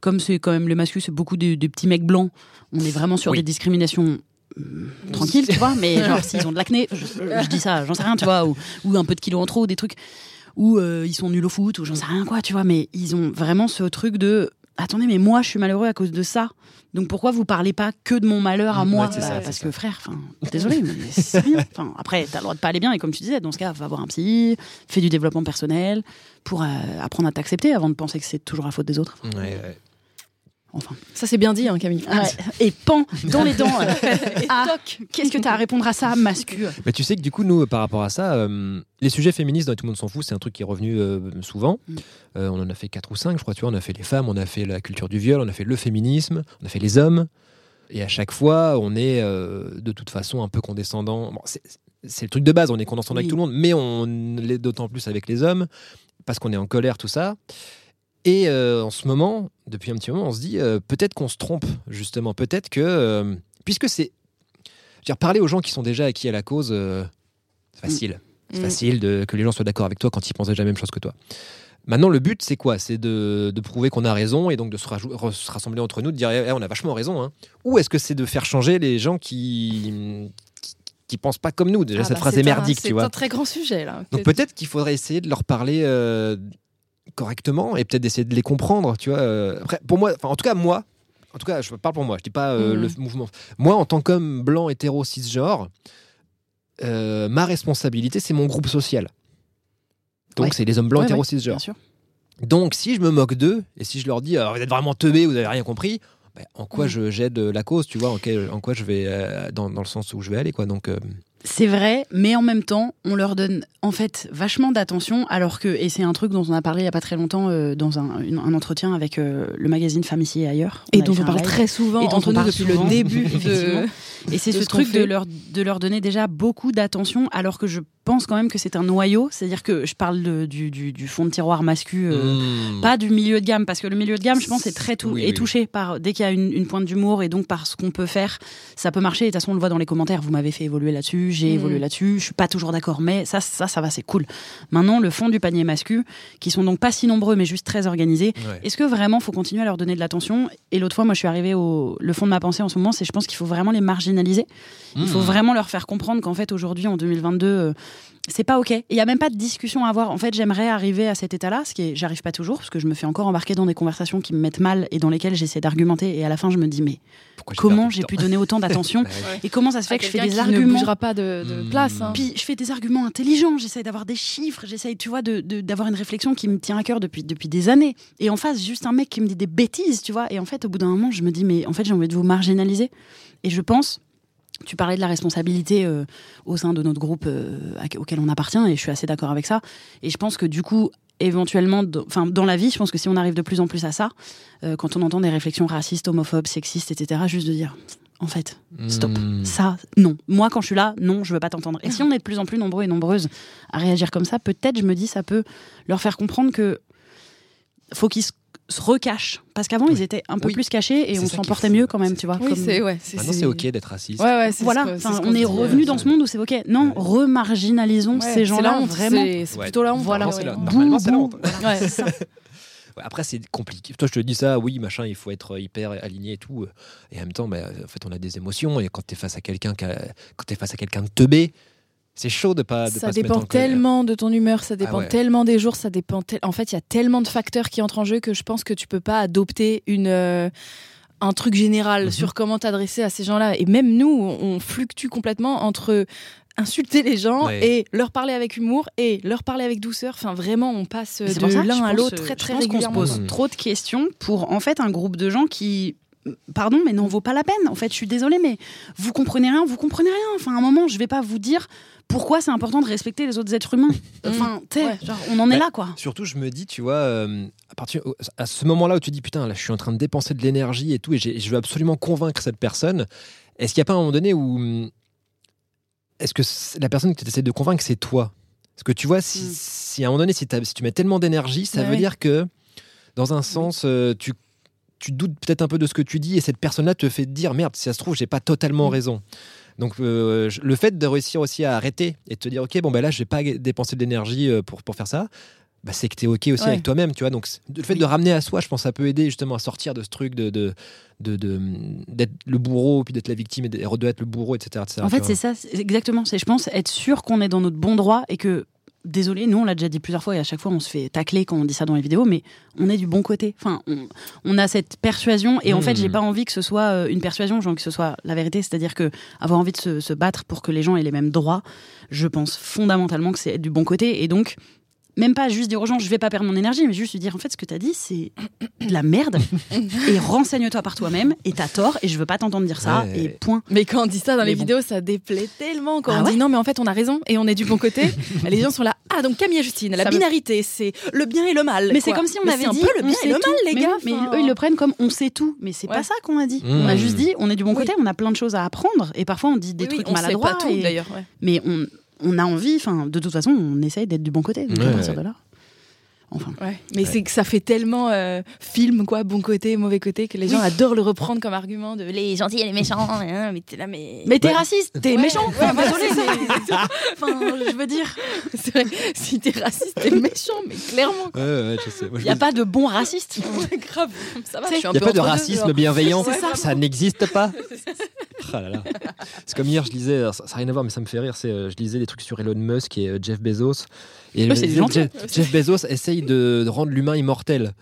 comme c'est quand même le masculin, c'est beaucoup des, des petits mecs blancs. On est vraiment sur Oui. des discriminations euh, tranquilles, tu vois. Mais genre s'ils ont de l'acné, je, je dis ça, j'en sais rien, tu vois, ou, ou un peu de kilos en trop, des trucs, ou euh, ils sont nuls au foot, ou j'en sais rien quoi, tu vois. Mais ils ont vraiment ce truc de attendez, mais moi je suis malheureux à cause de ça. Donc pourquoi vous parlez pas que de mon malheur à moi? ouais, Bah, ça, Parce que frère, enfin, désolé, mais c'est rien. Après, t'as le droit de pas aller bien, et comme tu disais, dans ce cas, va voir un psy, fais du développement personnel pour euh, apprendre à t'accepter avant de penser que c'est toujours la faute des autres. ouais, ouais. Enfin. Ça, c'est bien dit, hein, Camille. Et pan dans les dents. Et Ah, toc. Qu'est-ce que t'as à répondre à ça, mascu? Mais tu sais que du coup, nous, par rapport à ça, euh, les sujets féministes dans Tout le monde s'en fout, c'est un truc qui est revenu euh, souvent. Mm. Euh, on en a fait quatre ou cinq, je crois. Tu vois, on a fait les femmes, on a fait la culture du viol, on a fait le féminisme, on a fait les hommes. Et à chaque fois, on est euh, de toute façon un peu condescendant. Bon, c'est, le truc de base, on est condescendant avec tout le monde, mais on l'est d'autant plus avec les hommes parce qu'on est en colère, tout ça. Et euh, en ce moment, depuis un petit moment, on se dit euh, peut-être qu'on se trompe, justement. Peut-être que, euh, puisque c'est. Je veux dire, parler aux gens qui sont déjà acquis à la cause, c'est facile. C'est Mm. facile de, que les gens soient d'accord avec toi quand ils pensent déjà la même chose que toi. Maintenant, le but, c'est quoi? C'est de, de prouver qu'on a raison et donc de se, rassembler entre nous, de dire Eh, on a vachement raison. hein. Ou est-ce que c'est de faire changer les gens qui, qui, qui pensent pas comme nous? Déjà, Ah cette bah, phrase c'est est un- merdique, tu C'est vois. un très grand sujet, là. Donc peut-être qu'il faudrait essayer de leur parler euh, correctement et peut-être d'essayer de les comprendre, tu vois. euh. Après, pour moi, enfin, en tout cas moi, en tout cas, je parle pour moi, je dis pas euh, Mhm. le mouvement. Moi, en tant qu'homme blanc hétéro cisgenre, euh, ma responsabilité, c'est mon groupe social. Donc Ouais. c'est les hommes blancs Ouais, hétéro ouais, cisgenres. Donc si je me moque d'eux et si je leur dis vous êtes vraiment teubés, vous avez rien compris. ben, en quoi Mhm. je j'aide la cause, tu vois, en, quel- en quoi je vais euh, dans, dans le sens où je vais aller, quoi. Donc C'est vrai, mais en même temps, on leur donne en fait vachement d'attention, alors que, et c'est un truc dont on a parlé il y a pas très longtemps euh, dans un, une- un entretien avec euh, le magazine Femme ici et ailleurs. Et dont on parle live. très souvent Et dont entre on nous parle depuis souvent, le début de... Et c'est ce truc de leur, de leur donner déjà beaucoup d'attention, alors que je pense quand même que c'est un noyau. C'est-à-dire que je parle de- du, du, du fond de tiroir mascu, euh, hmm. pas du milieu de gamme, parce que le milieu de gamme, je pense, est très tou- Oui, est oui. touché par dès qu'il y a une, une pointe d'humour et donc par ce qu'on peut faire, ça peut marcher. Et de toute façon, on le voit dans les commentaires. Vous m'avez fait évoluer là-dessus, j'ai Mhm. évolué là-dessus. Je suis pas toujours d'accord, mais ça, ça, ça va, c'est cool. Maintenant, le fond du panier mascu, qui sont donc pas si nombreux, mais juste très organisés. Ouais. Est-ce que vraiment faut continuer à leur donner de l'attention? Et l'autre fois, moi, je suis arrivée au le fond de ma pensée en ce moment, c'est je pense qu'il faut vraiment les marginaliser. Il faut Hmm. vraiment leur faire comprendre qu'en fait, aujourd'hui, en 2022, euh, c'est pas ok. Il y a même pas de discussion à avoir. En fait, j'aimerais arriver à cet état-là, ce qui est, j'arrive pas toujours, parce que je me fais encore embarquer dans des conversations qui me mettent mal et dans lesquelles j'essaie d'argumenter. Et à la fin, je me dis, mais Pourquoi comment j'ai pu donner autant d'attention Bah ouais. Et comment ça se fait À que je fais des qui ne arguments bougera pas de, de Hmm. place. hein. puis je fais des arguments intelligents, j'essaie d'avoir des chiffres, j'essaie, tu vois, de- de- d'avoir une réflexion qui me tient à cœur depuis, depuis des années. Et en face, juste un mec qui me dit des bêtises, tu vois. Et en fait, au bout d'un moment, je me dis, mais en fait, j'ai envie de vous marginaliser. Et je pense, tu parlais de la responsabilité euh, au sein de notre groupe euh, auquel on appartient, et je suis assez d'accord avec ça. Et je pense que du coup, éventuellement, dans- enfin, dans la vie, je pense que si on arrive de plus en plus à ça, euh, quand on entend des réflexions racistes, homophobes, sexistes, etc., juste de dire, en fait, Stop. Hmm. ça, non. Moi, quand je suis là, non, je veux pas t'entendre. Et si on est de plus en plus nombreux et nombreuses à réagir comme ça, peut-être, je me dis, ça peut leur faire comprendre que faut qu'ils se se recachent. Parce qu'avant, ils étaient un peu Oui. plus cachés et on s'en portait mieux quand même, tu vois. Oui, comme- c'est ouais, Maintenant, c'est ok d'être raciste. Ouais, ouais, c'est Voilà, ce que- c'est enfin, ce on est revenu dans ce monde où c'est ok. Non, Ouais. remarginalisons ouais, ces gens-là vraiment. C'est plutôt la honte. Voilà. c'est la- ouais. Normalement, c'est la Bouh, honte. Après, c'est compliqué. Toi, je te dis ça, oui, machin, il faut être hyper aligné et tout. Et en même temps, bah, en fait, on a des émotions. Et quand tu es face à quelqu'un quand t'es face à quelqu'un de teubé, c'est chaud de pas, de Ça pas se dépend tellement de ton humeur, ça dépend ouais. tellement des jours, ça dépend. En fait, il y a tellement de facteurs qui entrent en jeu que je pense que tu peux pas adopter une euh, un truc général Mhm. sur comment t'adresser à ces gens-là. Et même nous, on fluctue complètement entre insulter les gens Ouais. et leur parler avec humour et leur parler avec douceur. Enfin, vraiment, on passe de l'un à l'autre euh, très je très pense qu'on se régulièrement. pose Mhm. trop de questions pour en fait un groupe de gens qui pardon mais n'en vaut pas la peine en fait je suis désolée mais vous comprenez rien vous comprenez rien enfin à un moment je vais pas vous dire pourquoi c'est important de respecter les autres êtres humains enfin tu sais Ouais. genre, on en est Bah, là quoi Surtout, je me dis, tu vois, euh, à, partir, à ce moment-là où tu dis, putain, là, je suis en train de dépenser de l'énergie et tout, et je veux absolument convaincre cette personne, est-ce qu'il n'y a pas un moment donné où. hum, Est-ce que la personne que tu essaies de convaincre, c'est toi? Parce que tu vois, si, Mm. si à un moment donné, si, tu mets tellement d'énergie, ça Ouais, veut ouais. dire que, dans un sens, euh, tu, tu doutes peut-être un peu de ce que tu dis et cette personne-là te fait dire merde, si ça se trouve, j'ai pas totalement Mm. raison. Donc, euh, le fait de réussir aussi à arrêter et de te dire, ok, bon, ben là, je vais pas dépenser de l'énergie euh, pour, pour faire ça. Bah, c'est que tu es OK aussi Ouais. avec toi-même, tu vois. Donc, le fait de ramener à soi, je pense, ça peut aider justement à sortir de ce truc de, de, de- d'être le bourreau, puis d'être la victime et de de être le bourreau, etc. etc., En fait, c'est ça, exactement. C'est, je pense, être sûr qu'on est dans notre bon droit et que, désolé, nous, on l'a déjà dit plusieurs fois et à chaque fois, on se fait tacler quand on dit ça dans les vidéos, mais on est du bon côté. Enfin, on, on a cette persuasion et en fait, Hmm. j'ai pas envie que ce soit euh, une persuasion, j'ai envie que ce soit la vérité. C'est-à-dire que avoir envie de se, se battre pour que les gens aient les mêmes droits, je pense fondamentalement que c'est être du bon côté et donc. Même pas juste dire aux gens je vais pas perdre mon énergie, mais juste lui dire en fait ce que t'as dit c'est de la merde et renseigne-toi par toi-même et t'as tort et je veux pas t'entendre dire ça Ouais. et point. Mais quand on dit ça dans Mais les bon. vidéos, ça déplaît tellement. Quand Ah on ouais dit non, mais en fait, on a raison et on est du bon côté, les gens sont là. Ah, donc Camille et Justine, la Ça me- binarité, c'est le bien et le mal. Mais c'est comme si on Mais avait dit un peu le bien sait et le tout. mal, les mais gars. oui, mais eux ils le prennent comme on sait tout, mais c'est Ouais. pas ça qu'on a dit. Mmh. On a juste dit on est du bon Oui. côté, on a plein de choses à apprendre et parfois on dit des Oui, oui, trucs on sait maladroits. pas tout et- d'ailleurs. Mais on, on a envie, enfin de toute façon on essaye d'être du bon côté. Donc à Ouais, partir ouais. de là. Enfin. Ouais. Mais Ouais. c'est que ça fait tellement euh, film, quoi, bon côté, mauvais côté, que les gens adorent le reprendre comme argument de les gentils et les méchants. hein, mais t'es là, mais. Mais t'es Ouais. raciste, t'es Ouais, méchant. ouais, Enfin, désolé, c'est ça. mais- enfin, je veux dire, C'est vrai, si t'es raciste, t'es méchant, mais clairement. Ouais, ouais, je sais. Moi, je il y a me- pas de bon raciste. Ouais, grave, ça va. Tu sais, je suis un Il n'y a peu pas de deux, racisme bienveillant, ça. ça, n'existe pas. Ah là là. C'est comme hier, je lisais, ça n'a rien à voir, mais ça me fait rire. C'est, euh, je lisais des trucs sur Elon Musk et euh, Jeff Bezos. Et Ouais, c'est des gentils. Jeff, Jeff Bezos essaye de, de rendre l'humain immortel.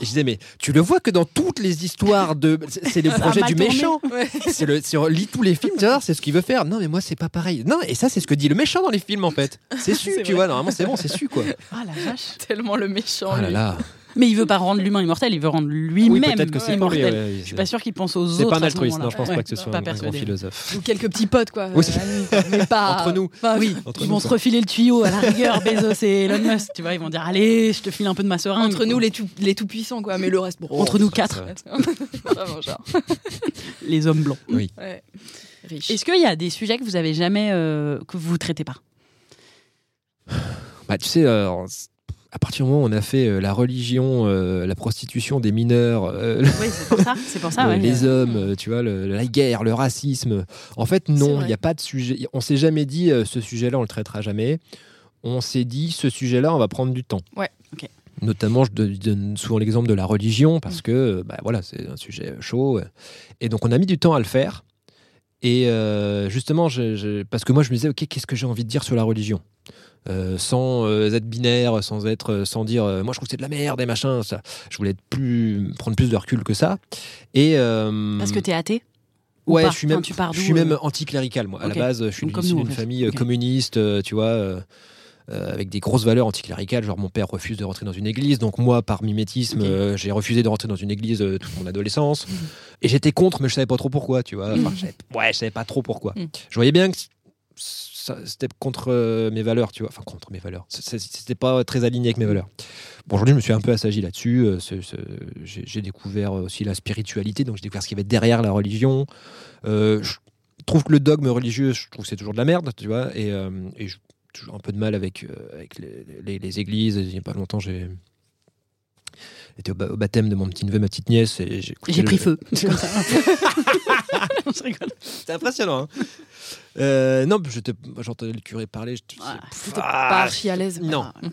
Et je disais, mais tu le vois que dans toutes les histoires de. C'est le projet du méchant. Ouais. C'est le, si on lit tous les films, c'est ce qu'il veut faire. Non, mais moi, c'est pas pareil. Non, et ça, c'est ce que dit le méchant dans les films, en fait. C'est su, tu vrai. vois. Normalement, c'est bon, c'est su, quoi. Ah la vache. Tellement le méchant. Oh là lui. là. Mais il veut pas rendre l'humain immortel, il veut rendre lui-même Oui, c'est immortel. ouais, ouais, Je suis pas sûr qu'il pense aux C'est autres. pas un altruiste, non, je pense Ouais, pas que ce soit pas un grand philosophe. Ou quelques petits potes, quoi. Oui, euh, mais pas. Entre nous. pas- Oui, Entre ils nous, vont quoi. se refiler le tuyau à la rigueur, Bezos et Elon Musk. Tu vois, ils vont dire allez, je te file un peu de ma seringue. Entre nous, les tout, les tout puissants, quoi. Mais le reste, bon. Entre nous ça, quatre, ça. Vraiment, genre. les hommes blancs. Ouais. Riche. Est-ce qu'il y a des sujets que vous avez jamais euh, que vous traitez pas? Bah, tu sais, euh, à partir du moment où on a fait euh, la religion, euh, la prostitution des mineurs, euh, Oui, c'est pour ça. C'est pour ça. ouais. les hommes, tu vois, le- la guerre, le racisme. En fait, non, il n'y a pas de sujet. On s'est jamais dit ce sujet-là, on le traitera jamais. On s'est dit ce sujet-là, on va prendre du temps. Ouais. Ok. Notamment, je donne- souvent l'exemple de la religion parce que, euh, bah, voilà, c'est un sujet chaud. Et donc, on a mis du temps à le faire. Et euh, justement, je- je- parce que moi, je me disais, ok, qu'est-ce que j'ai envie de dire sur la religion? Euh, sans euh, être binaire, sans être, euh, sans dire, euh, moi je trouve que c'est de la merde et machin. Ça, je voulais être plus, prendre plus de recul que ça. Et Parce que t'es athée ou ouais, je suis Enfin, même, pars je suis même anticlérical moi. À la base, je suis d'une famille communiste, tu vois. euh, avec des grosses valeurs anticléricales, genre mon père refuse de rentrer dans une église, donc moi par mimétisme euh, j'ai refusé de rentrer dans une église euh, toute mon adolescence, et j'étais contre, mais je savais pas trop pourquoi, tu vois. Enfin, je savais- ouais, je savais pas trop pourquoi. Mm. Je voyais bien que c'était contre euh, mes valeurs, tu vois. Enfin, contre mes valeurs. C'était pas très aligné avec mes valeurs. Bon, aujourd'hui, je me suis un peu assagi là-dessus. euh, J'ai découvert aussi la spiritualité, donc j'ai découvert ce qu'il y avait derrière la religion. Euh, je trouve que le dogme religieux, je trouve que c'est toujours de la merde, tu vois. Et, j'ai toujours un peu de mal avec, avec les- les églises. Il n'y a pas longtemps, j'ai été au, ba- au baptême de mon petit neveu, ma petite nièce. et J'ai le- pris feu. C'est comme ça. je rigole. C'est impressionnant. hein. Euh, non, j'étais- j'entendais le curé parler. je- ah, pas archi à l'aise. Non. Ah,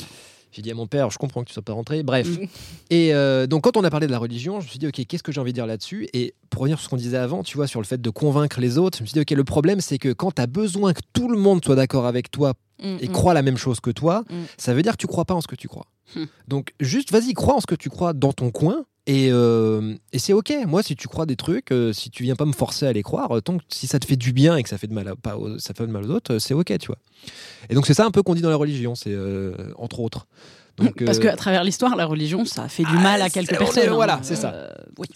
J'ai dit à mon père, je comprends que tu sois pas rentré. Bref. Mm. Et euh, donc, quand on a parlé de la religion, je me suis dit, OK, qu'est-ce que j'ai envie de dire là-dessus? Et pour revenir sur ce qu'on disait avant, tu vois, sur le fait de convaincre les autres, je me suis dit, OK, le problème, c'est que quand tu as besoin que tout le monde soit d'accord avec toi Mm, et mm. croit la même chose que toi, ça veut dire que tu crois pas en ce que tu crois. Hmm. Donc, juste, vas-y, crois en ce que tu crois dans ton coin. Et, euh, et c'est ok. Moi, si tu crois des trucs, euh, si tu viens pas me forcer à les croire, euh, tant que si ça te fait du bien et que ça fait de mal, à, pas aux- ça fait de mal aux autres, c'est ok, tu vois. Et donc c'est ça un peu qu'on dit dans la religion, c'est euh, entre autres. Donc, Parce qu'à travers l'histoire, la religion, ça a fait du Ah, mal à quelques est- personnes. hein. voilà, c'est ça. Oui.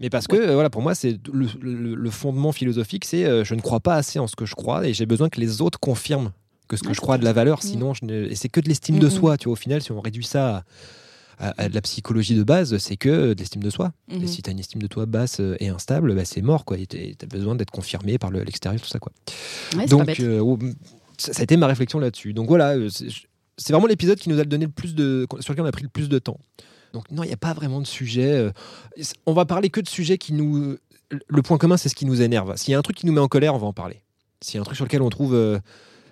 mais parce que voilà, pour moi, c'est le, le- le fondement philosophique, c'est je ne crois pas assez en ce que je crois et j'ai besoin que les autres confirment que ce que Ouais, je crois de la valeur. Mm. Sinon, je ne- et c'est que de l'estime de soi. Tu vois, au final, si on réduit ça à, à de la psychologie de base, c'est que de l'estime de soi. Et si tu as une estime de toi basse euh, et instable, bah, c'est mort. quoi. Tu as besoin d'être confirmé par le- l'extérieur, tout ça. Quoi. Ouais, c'est pas Donc, euh, oh, ça, ça a été ma réflexion là-dessus. Donc voilà, euh, c'est vraiment l'épisode qui nous a donné le plus de, sur lequel on a pris le plus de temps. Donc non, il n'y a pas vraiment de sujet. On va parler que de sujets qui nous. Le point commun, c'est ce qui nous énerve. S'il y a un truc qui nous met en colère, on va en parler. S'il y a un truc sur lequel on trouve,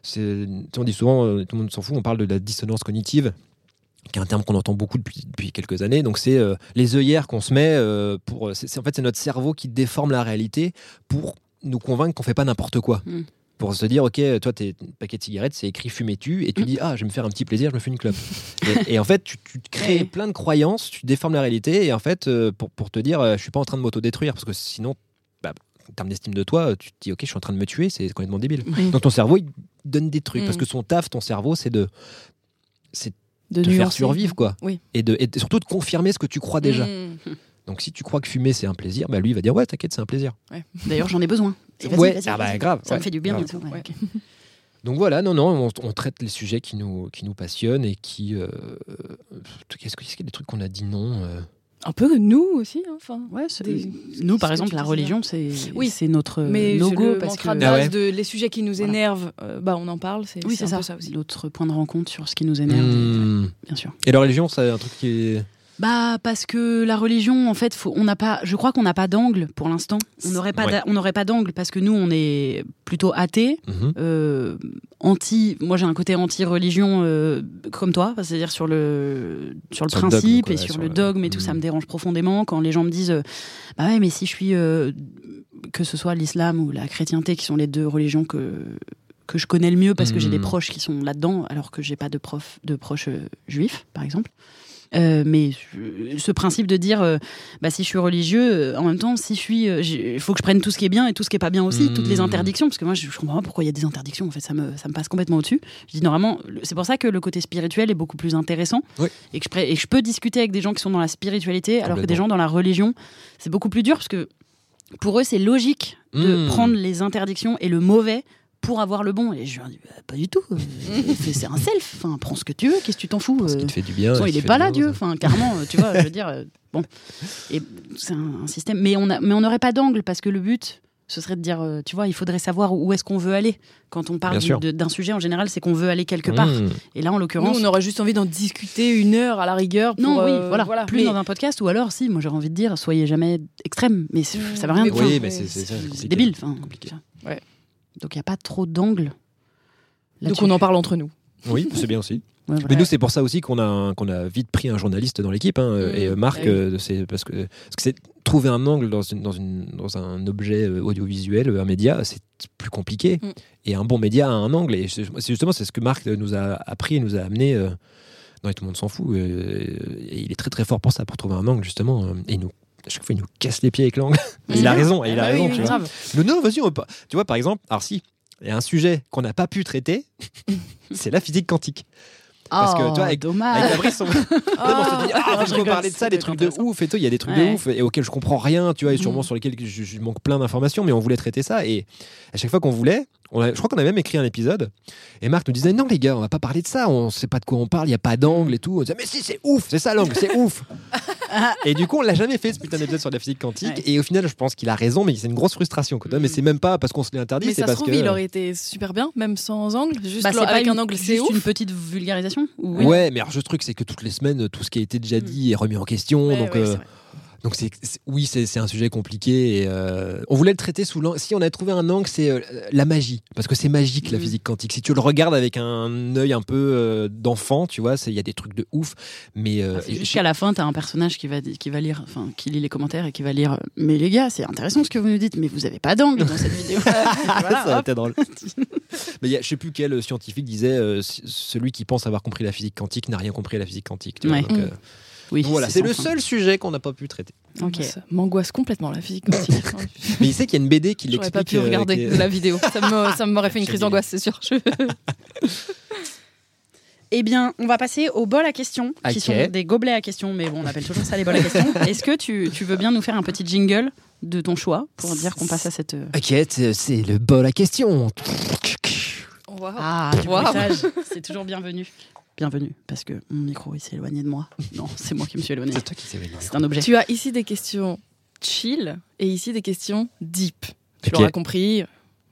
tu on dit souvent, euh, tout le monde s'en fout, on parle de la dissonance cognitive qui est un terme qu'on entend beaucoup depuis, depuis quelques années. Donc, c'est euh, les œillères qu'on se met euh, pour. en fait, c'est notre cerveau qui déforme la réalité pour nous convaincre qu'on fait pas n'importe quoi. Mm. Pour se dire, ok, toi, tes paquet de cigarettes, c'est écrit fumez-tu, et tu Mm. dis, ah, je vais me faire un petit plaisir, je me fais une clope. et, et en fait, tu, tu te crées Ouais. plein de croyances, tu déformes la réalité, et en fait, euh, pour, pour te dire, je suis pas en train de m'autodétruire, parce que sinon, en termes d'estime de toi, tu te dis, ok, je suis en train de me tuer, c'est complètement débile. Oui. Donc ton cerveau, il donne des trucs, Mm. parce que son taf, ton cerveau, c'est de c'est De te faire survivre, quoi. Oui. Et, de, et surtout de confirmer ce que tu crois déjà. Mhm. Donc si tu crois que fumer, c'est un plaisir, bah lui, il va dire, ouais, t'inquiète, c'est un plaisir. D'ailleurs, j'en ai besoin. Ouais, ah bah grave. Ça me fait du bien grave. ouais. Donc voilà, non, non, on, on traite les sujets qui nous, qui nous passionnent et qui. euh, Qu'est-ce que- est-ce qu'il y a des trucs qu'on a dit non euh? Un peu nous aussi. hein, Enfin. Ouais, c'est- Des- nous, par exemple, la religion, c'est Oui. c'est notre Mais logo le parce que de Ah base ouais. de les sujets qui nous Voilà. énervent, euh, bah on en parle. C'est oui, c'est ça aussi. Notre point de rencontre sur ce qui nous énerve, Hmm. bien sûr. Et la religion, c'est un truc qui est. Bah parce que la religion, en fait, faut, on n'a pas. Je crois qu'on n'a pas d'angle pour l'instant. On n'aurait pas, Ouais. on n'aurait pas d'angle parce que nous, on est plutôt athées. Mhm. euh, anti moi j'ai un côté anti religion euh, comme toi c'est-à-dire sur le sur le Sur le principe dogme, quoi, et sur, sur le le- dogme et tout ça Mm. me dérange profondément quand les gens me disent euh, bah ouais mais si je suis que ce soit l'islam ou la chrétienté qui sont les deux religions que que je connais le mieux parce que j'ai des Mm. proches qui sont là-dedans alors que j'ai pas de prof de proches juifs par exemple Euh, mais ce principe de dire, euh, bah, si je suis religieux, euh, en même temps, si je suis, il faut que je prenne tout ce qui est bien et tout ce qui est pas bien aussi, Mmh. toutes les interdictions, parce que moi, je, je comprends pas pourquoi il y a des interdictions. En fait, ça me, ça me passe complètement au-dessus. Je dis normalement, le- c'est pour ça que le côté spirituel est beaucoup plus intéressant Oui. et que je, et je peux discuter avec des gens qui sont dans la spiritualité, alors que des gens dans la religion, c'est beaucoup plus dur parce que pour eux, c'est logique de Mmh. prendre les interdictions et le mauvais pour avoir le bon. Et je leur dis, bah, pas du tout. Euh, c'est un self. Enfin, prends ce que tu veux. Qu'est-ce que tu t'en fous Ce euh, qui te fait du bien. façon, il qui est fait pas là, bien, Dieu. Enfin, clairement, euh, tu vois, je veux dire, euh, bon. Et c'est un, un système. Mais on a, mais on n'aurait pas d'angle parce que le but, ce serait de dire, euh, tu vois, il faudrait savoir où est-ce qu'on veut aller. Quand on parle d'un sujet, en général, c'est qu'on veut aller quelque part. Mmh. Et là, en Nous, l'occurrence. on aurait juste envie d'en discuter une heure à la rigueur. Pour, non, oui, euh, voilà, plus Mais- dans un podcast, ou alors, si, moi j'aurais envie de dire, soyez jamais extrême, mais ça veut rien Mais dire. Oui, mais c'est débile. Enfin, Compliqué. Ouais. Donc il n'y a pas trop d'angle. Donc on en parle entre nous. Oui, c'est bien aussi. Ouais, Mais nous, c'est pour ça aussi qu'on a, qu'on a vite pris un journaliste dans l'équipe. hein, Mmh. Et euh, Marc, Ah oui. euh, c'est parce que parce que c'est trouver un angle dans, une, dans, une, dans un objet euh, audiovisuel, un média, c'est plus compliqué. Mmh. Et un bon média a un angle. Et c'est justement c'est ce que Marc nous a appris et nous a amené. euh, non, et tout le monde s'en fout. euh, et il est très très fort pour ça, pour trouver un angle justement. Et il nous, à chaque fois, il nous casse les pieds avec l'angle. il a Mmh. raison. il a Ah raison. oui, tu oui, vois. grave. Le non, vas-y, on pas- Tu vois, par exemple, alors si, il y a un sujet qu'on n'a pas pu traiter, c'est la physique quantique. Parce que, Oh, tu vois, avec- dommage. Avec Fabrice, on, mais on se dit, ah, Ah, je parler de ça, des trucs de ouf et tout. Il y a des trucs Ouais. de ouf et auxquels je comprends rien, tu vois, et sûrement Mhm. sur lesquels je, je manque plein d'informations, mais on voulait traiter ça. Et à chaque fois qu'on voulait, on a- je crois qu'on a même écrit un épisode. Et Marc nous disait, non, les gars, on va pas parler de ça, on sait pas de quoi on parle, il y a pas d'angle et tout. On disait, mais si, c'est ouf, c'est ça l'angle, c'est ouf. et du coup, on l'a jamais fait ce putain d'épisode sur la physique quantique. Ouais. Et au final, je pense qu'il a raison, mais c'est une grosse frustration. Quoi. Mais Mhm. c'est même pas parce qu'on se l'est interdit, Mais c'est ça se parce trouve, que. il aurait été super bien, même sans angle. Juste Bah, pas avec une- un angle, c'est une petite vulgarisation ou- Ouais, mais alors, le truc, c'est que toutes les semaines, tout ce qui a été déjà dit est remis en question. Ouais, donc, ouais, euh. Donc c'est, oui, c'est, un sujet compliqué. Et, euh, on voulait le traiter sous l'angle. Si on avait trouvé un angle, c'est euh, la magie, parce que c'est magique la Mhm. physique quantique. Si tu le regardes avec un œil un peu euh, d'enfant, tu vois, c'est- il y a des trucs de ouf. Mais Ah, c'est et- juste qu'à la fin, t'as un personnage qui va, qui va lire, enfin, qui lit les commentaires et qui va lire. Mais les gars, c'est intéressant ce que vous nous dites, mais vous avez pas d'angle dans cette vidéo. Voilà, ça a été drôle. Mais y a, je sais plus quel scientifique disait celui qui pense avoir compris la physique quantique n'a rien compris à la physique quantique. tu vois. Ouais. Donc, euh, Oui, voilà, c'est le seul sujet qu'on n'a pas pu traiter. Ok. Ça m'angoisse complètement la physique quantique. Mais il sait qu'il y a une BD qui J'aurais l'explique. pas pu euh, regarder est- de la vidéo. Ça me- ça m'aurait fait une crise d'angoisse, c'est sûr. Je- Eh bien, on va passer aux bols à questions, qui sont des gobelets à questions, mais bon, on appelle toujours ça les bols à questions. Est-ce que tu, tu veux bien nous faire un petit jingle de ton choix pour dire qu'on passe à cette. euh, Ok, c'est c'est le bol à question. Waouh. Ah, du Wow. c'est toujours bienvenu. Bienvenue, parce que mon micro il s'est éloigné de moi. Non, c'est moi qui me suis éloigné. C'est toi qui sais éloigné. C'est un objet. Tu as ici des questions chill et ici des questions deep. Tu Ok. l'auras compris.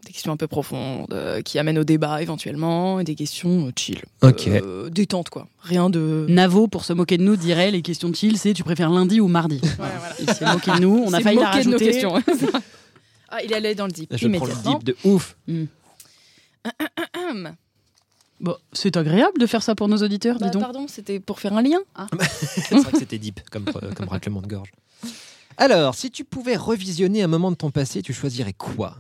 Des questions un peu profondes euh, qui amènent au débat éventuellement et des questions euh, chill. Ok. Euh, détente quoi. Rien de. Navo, pour se moquer de nous, dirait les questions de chill, c'est tu préfères lundi ou mardi? Il s'est moqué de nous, on a failli la moqué de nos rajouter. questions. ah, il allait dans le deep Je prends le deep de ouf. Hum. Bon, c'est agréable de faire ça pour nos auditeurs, Bah, dis donc. pardon, c'était pour faire un lien. C'est vrai que c'était deep comme, euh, comme raclement de gorge. Alors, si tu pouvais revisionner un moment de ton passé, tu choisirais quoi?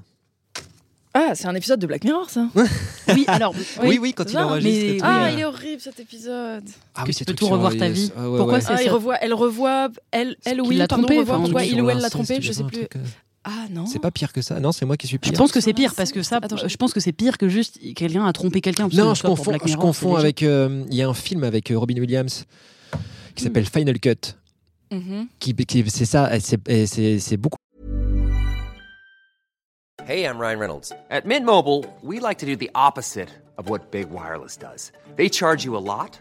Ah, c'est un épisode de Black Mirror ça. Oui, alors, Oui, oui, quand il enregistre. mais- et tout, Ah, euh, il est horrible cet épisode. ah que ces tu peux tout revoir ta vie. ah ouais, Pourquoi ouais. c'est Ah, il ça. revoit, elle revoit, elle, elle oui, trompé, revoit enfin, pourquoi on dit il ou elle l'a trompé, je veux sais plus. truc, euh, Ah non. C'est pas pire que ça. Non, c'est moi qui suis Je pire. pense que c'est pire parce que ça, Attends, je- je pense que c'est pire que juste quelqu'un a trompé quelqu'un. Non, je confonds, je confonds avec. euh, Il y a un film avec euh, Robin Williams qui s'appelle Final Cut. Mhm. Qui, qui- c'est ça, c'est beaucoup Hey, I'm Ryan Reynolds. At Mint Mobile, we like to do the opposite of what Big Wireless does. They charge you a lot,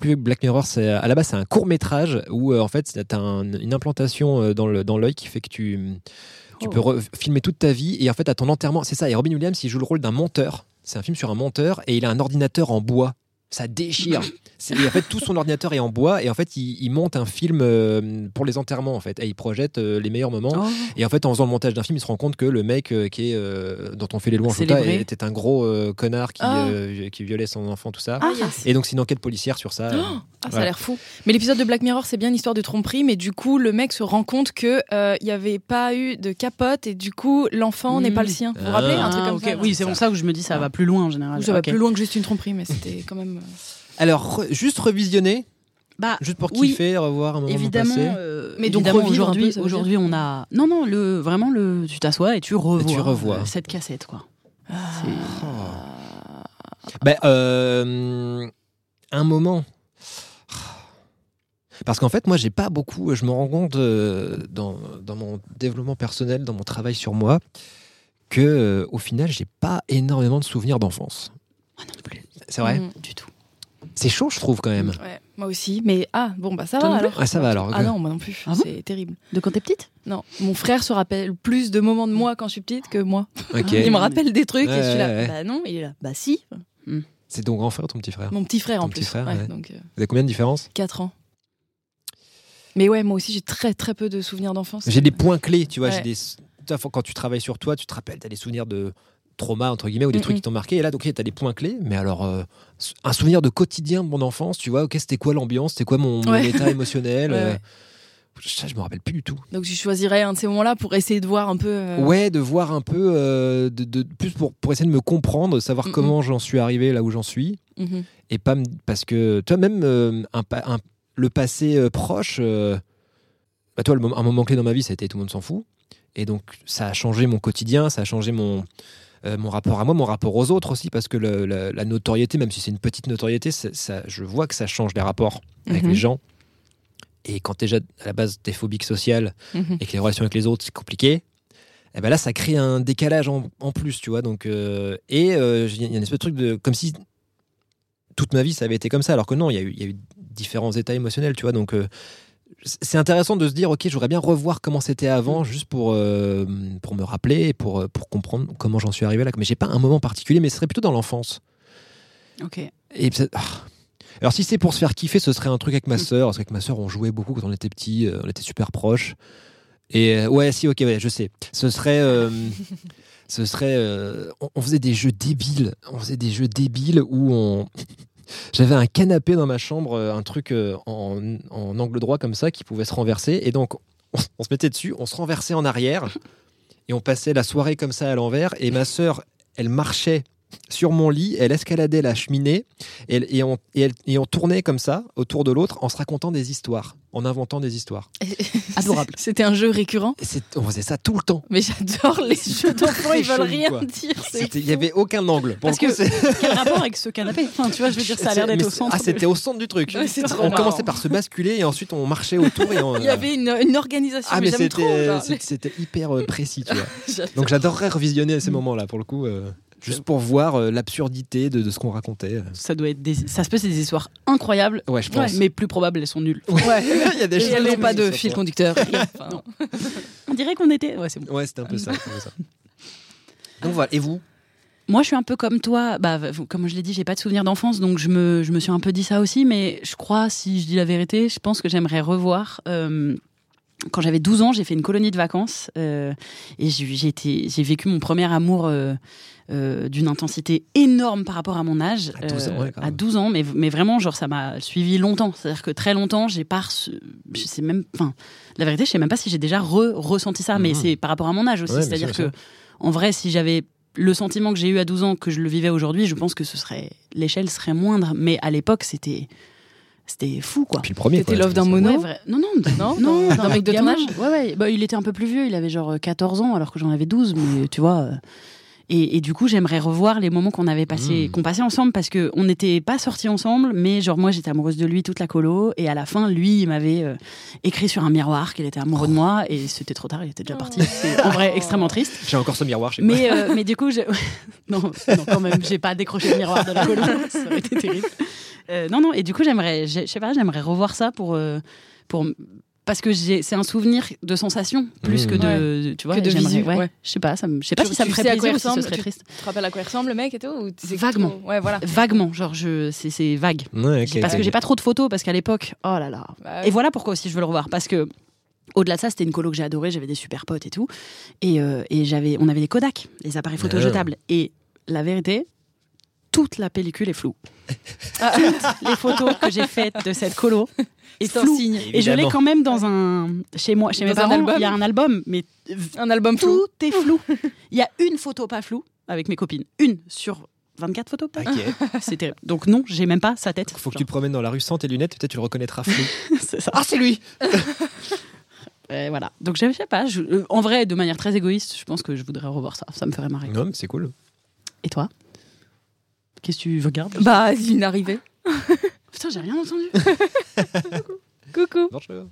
plus Black Mirror. C'est à la base c'est un court métrage où euh, en fait t'as un- une implantation euh, dans le dans l'œil qui fait que tu tu Oh. peux re- filmer toute ta vie et en fait à ton enterrement c'est ça. Et Robin Williams il joue le rôle d'un monteur. C'est un film sur un monteur et il a un ordinateur en bois. Ça déchire. Et en fait, tout son ordinateur est en bois et en fait, il, il monte un film euh, pour les enterrements en fait. Et il projette euh, les meilleurs moments. Oh. Et en fait, en faisant le montage d'un film, il se rend compte que le mec euh, qui est, dont on fait les louanges était un gros euh, connard qui, euh, qui violait son enfant, tout ça. Ah, yes. Et donc, c'est une enquête policière sur ça. euh. Ah, ça a l'air fou. Mais l'épisode de Black Mirror, c'est bien une histoire de tromperie, mais du coup, le mec se rend compte que euh, il y avait pas eu de capote et du coup, l'enfant n'est pas le sien. Vous vous rappelez un truc Ah, comme ça Oui, c'est pour ça que je me dis ça va plus loin en général. Ou ça va Ok. plus loin que juste une tromperie, mais c'était quand même. Alors, re- juste revisionner, Bah, juste pour oui. kiffer, revoir un moment évidemment. passé. euh, Mais donc aujourd'hui, aujourd'hui, on a. Non, non, le vraiment le. Tu t'assois et tu revois. tu revois. euh, cette cassette, quoi. Ah. C'est- Ben, euh, un moment. Parce qu'en fait, moi, j'ai pas beaucoup. Je me rends compte euh, dans, dans mon développement personnel, dans mon travail sur moi, que euh, au final, j'ai pas énormément de souvenirs d'enfance. Moi non plus. C'est vrai? Mhm. Du tout. C'est chaud, je trouve quand même. Ouais, moi aussi. Mais ah, bon, bah ça Toi va alors. Ouais, ça va alors. Ah non, moi non plus. Ah bon c'est terrible. De quand t'es petite? Non, mon frère se rappelle plus de moments de moi quand je suis petite que moi. Ok. Il me rappelle des trucs et je suis là. ouais. Bah non, il est là. Bah si. C'est ton grand frère ou ton petit frère? Mon petit frère Ton en petit plus. frère, Ouais, ouais. Donc euh, Vous avez combien de différence 4 ans. Mais ouais, moi aussi j'ai très très peu de souvenirs d'enfance. J'ai des points clés, tu vois. Ouais. j'ai Des... Quand tu travailles sur toi, tu te rappelles, tu as des souvenirs de trauma, entre guillemets, ou des Mm, trucs qui t'ont marqué. Et là, donc, tu as des points clés. Mais alors, euh, un souvenir de quotidien de mon enfance, tu vois, ok, c'était quoi l'ambiance, c'était quoi mon, mon Ouais. état émotionnel? Ouais, euh. Ça, je me rappelle plus du tout. Donc je choisirais un de ces moments-là pour essayer de voir un peu. euh, Ouais, de voir un peu, euh, de, de- plus pour, pour essayer de me comprendre, savoir Mm, comment j'en suis arrivé là où j'en suis. mhm. Et pas parce que, toi, même euh, un, pa- un- le passé proche, bah, toi, le un moment clé dans ma vie, ça a été Tout le monde s'en fout. Et donc, ça a changé mon quotidien, ça a changé mon, euh, mon rapport à moi, mon rapport aux autres aussi, parce que le- la, la notoriété, même si c'est une petite notoriété, ça, je vois que ça change les rapports avec Mhm. les gens. Et quand déjà, à la base, t'es phobique sociale Mhm. et que les relations avec les autres, c'est compliqué, et ben là, ça crée un décalage en, en plus, tu vois. Donc, euh, et euh, il y a une espèce de truc de. Comme si toute ma vie, ça avait été comme ça, alors que non, il y a eu, il y a eu différents états émotionnels, tu vois. Donc, c'est intéressant de se dire, ok, j'aurais bien revoir comment c'était avant, juste pour, euh, pour me rappeler et pour, euh, pour comprendre comment j'en suis arrivé là. Mais j'ai pas un moment particulier, mais ce serait plutôt dans l'enfance. Ok. Et ah. Alors si c'est pour se faire kiffer, ce serait un truc avec ma sœur. Parce qu'avec ma sœur, on jouait beaucoup quand on était petit, euh, on était super proches. Et euh, ouais, si, ok, ouais, je sais. Ce serait, euh, ce serait, on, on faisait des jeux débiles. On faisait des jeux débiles où on, j'avais un canapé dans ma chambre, euh, un truc euh, en, en angle droit comme ça qui pouvait se renverser. Et donc on, on se mettait dessus, on se renversait en arrière et on passait la soirée comme ça à l'envers. Et ma sœur, elle marchait sur mon lit, elle escaladait la cheminée et, et on, et, elle- et on tournait comme ça autour de l'autre en se racontant des histoires, en inventant des histoires. Adorable. C'était un jeu récurrent? On faisait ça tout le temps. Mais j'adore les jeux d'enfants, ils veulent rien quoi. dire. Il n'y avait aucun angle. Pour Parce coup, que- c'est- Quel rapport avec ce canapé Enfin, tu vois, je veux dire, ça a l'air d'être au centre. Ah, de- c'était au centre du truc. Ouais, on marrant. commençait par se basculer et ensuite on marchait autour et on. Il y avait une, une organisation, Ah, mais mais, c'était hyper euh, précis, tu vois. J'adore. Donc j'adorerais revisionner à ces moments-là, pour le coup, euh, juste pour voir euh, l'absurdité de, de ce qu'on racontait. Ça doit être des... ça se peut, c'est des histoires incroyables, Ouais, je pense. mais plus probable, elles sont nulles. Ouais. Il y a des choses elles n'ont pas de fil conducteur. Enfin. On dirait qu'on était. Ouais, c'est bon. Ouais, c'était un peu ça. Donc voilà. Et vous? Moi, je suis un peu comme toi. Bah, comme je l'ai dit, j'ai pas de souvenirs d'enfance, donc je me, je me suis un peu dit ça aussi. Mais je crois, si je dis la vérité, je pense que j'aimerais revoir. euh, quand j'avais 12 ans, j'ai fait une colonie de vacances euh, et j'ai vécu mon premier amour euh, euh, d'une intensité énorme par rapport à mon âge. À 12 ans, ouais, quand à même. 12 ans, mais, mais vraiment, genre, ça m'a suivi longtemps. C'est-à-dire que très longtemps, j'ai pas reçu- Je sais même. Enfin, la vérité, je sais même pas si j'ai déjà re- ressenti ça, mais Mhm. c'est par rapport à mon âge aussi. Ouais, C'est-à-dire que, en vrai, si j'avais le sentiment que j'ai eu à 12 ans que je le vivais aujourd'hui, je pense que ce serait l'échelle serait moindre. Mais à l'époque, c'était c'était fou, quoi. Puis le premier. C'était Love d'un mono Ouais, vrai. Non, non, Non, non, d'un- mec de ton âge Ouais, ouais. Bah, il était un peu plus vieux, il avait genre 14 ans alors que j'en avais 12, mais tu vois. Et, et du coup, j'aimerais revoir les moments qu'on avait passés, Mm. qu'on passait ensemble parce que on n'était pas sortis ensemble, mais genre moi j'étais amoureuse de lui toute la colo et à la fin lui il m'avait euh, écrit sur un miroir qu'il était amoureux de moi et c'était trop tard, il était déjà parti. C'est en vrai extrêmement triste. J'ai encore ce miroir chez moi. Mais, euh, mais du coup, je... non, non, quand même, j'ai pas décroché le miroir de la colo, ça aurait été terrible. Euh, non, non, et du coup, j'aimerais, j'ai- je sais pas, j'aimerais revoir ça pour, euh, pour, parce que c'est un souvenir de sensation plus Mmh. que de, tu vois, Que de visu, ouais, ouais. Je sais pas, ça me, je sais pas Tu- si ça me ferait sais à quoi plaisir si ce ressemble, serait triste. Tu te rappelles à quoi il ressemble le mec et tout ou Vaguement. Ouais, voilà. Vaguement, genre je, c'est, c'est vague. Ouais, parce ok. que j'ai pas trop de photos parce qu'à l'époque, oh là là. Bah, Et voilà pourquoi aussi je veux le revoir parce que. Au-delà de ça, c'était une colo que j'ai adorée, j'avais des super potes et tout. Et, euh, et j'avais, on avait des Kodak, les appareils photo Ah. jetables. Et la vérité, toute la pellicule est floue. Toutes les photos que j'ai faites de cette colo est C'est un floue. signe. Et je l'ai quand même dans un chez moi, chez mes Dans parents. Il y a un album, mais Un album flou. tout est flou. Il y a une photo pas floue avec mes copines, une sur 24 photos. peut-être. Ok. C'est terrible. Donc non, j'ai même pas sa tête. Faut que tu te promènes dans la rue sans tes lunettes, peut-être tu le reconnaîtras flou. C'est ça. ah, c'est lui Et voilà. Donc je sais pas. je- euh, en vrai, de manière très égoïste, je pense que je voudrais revoir ça. Ça me ferait marrer. Non, mais c'est cool. Et toi? Qu'est-ce que tu regardes Bah, une arrivée. Putain, j'ai rien entendu. Coucou. Bonjour.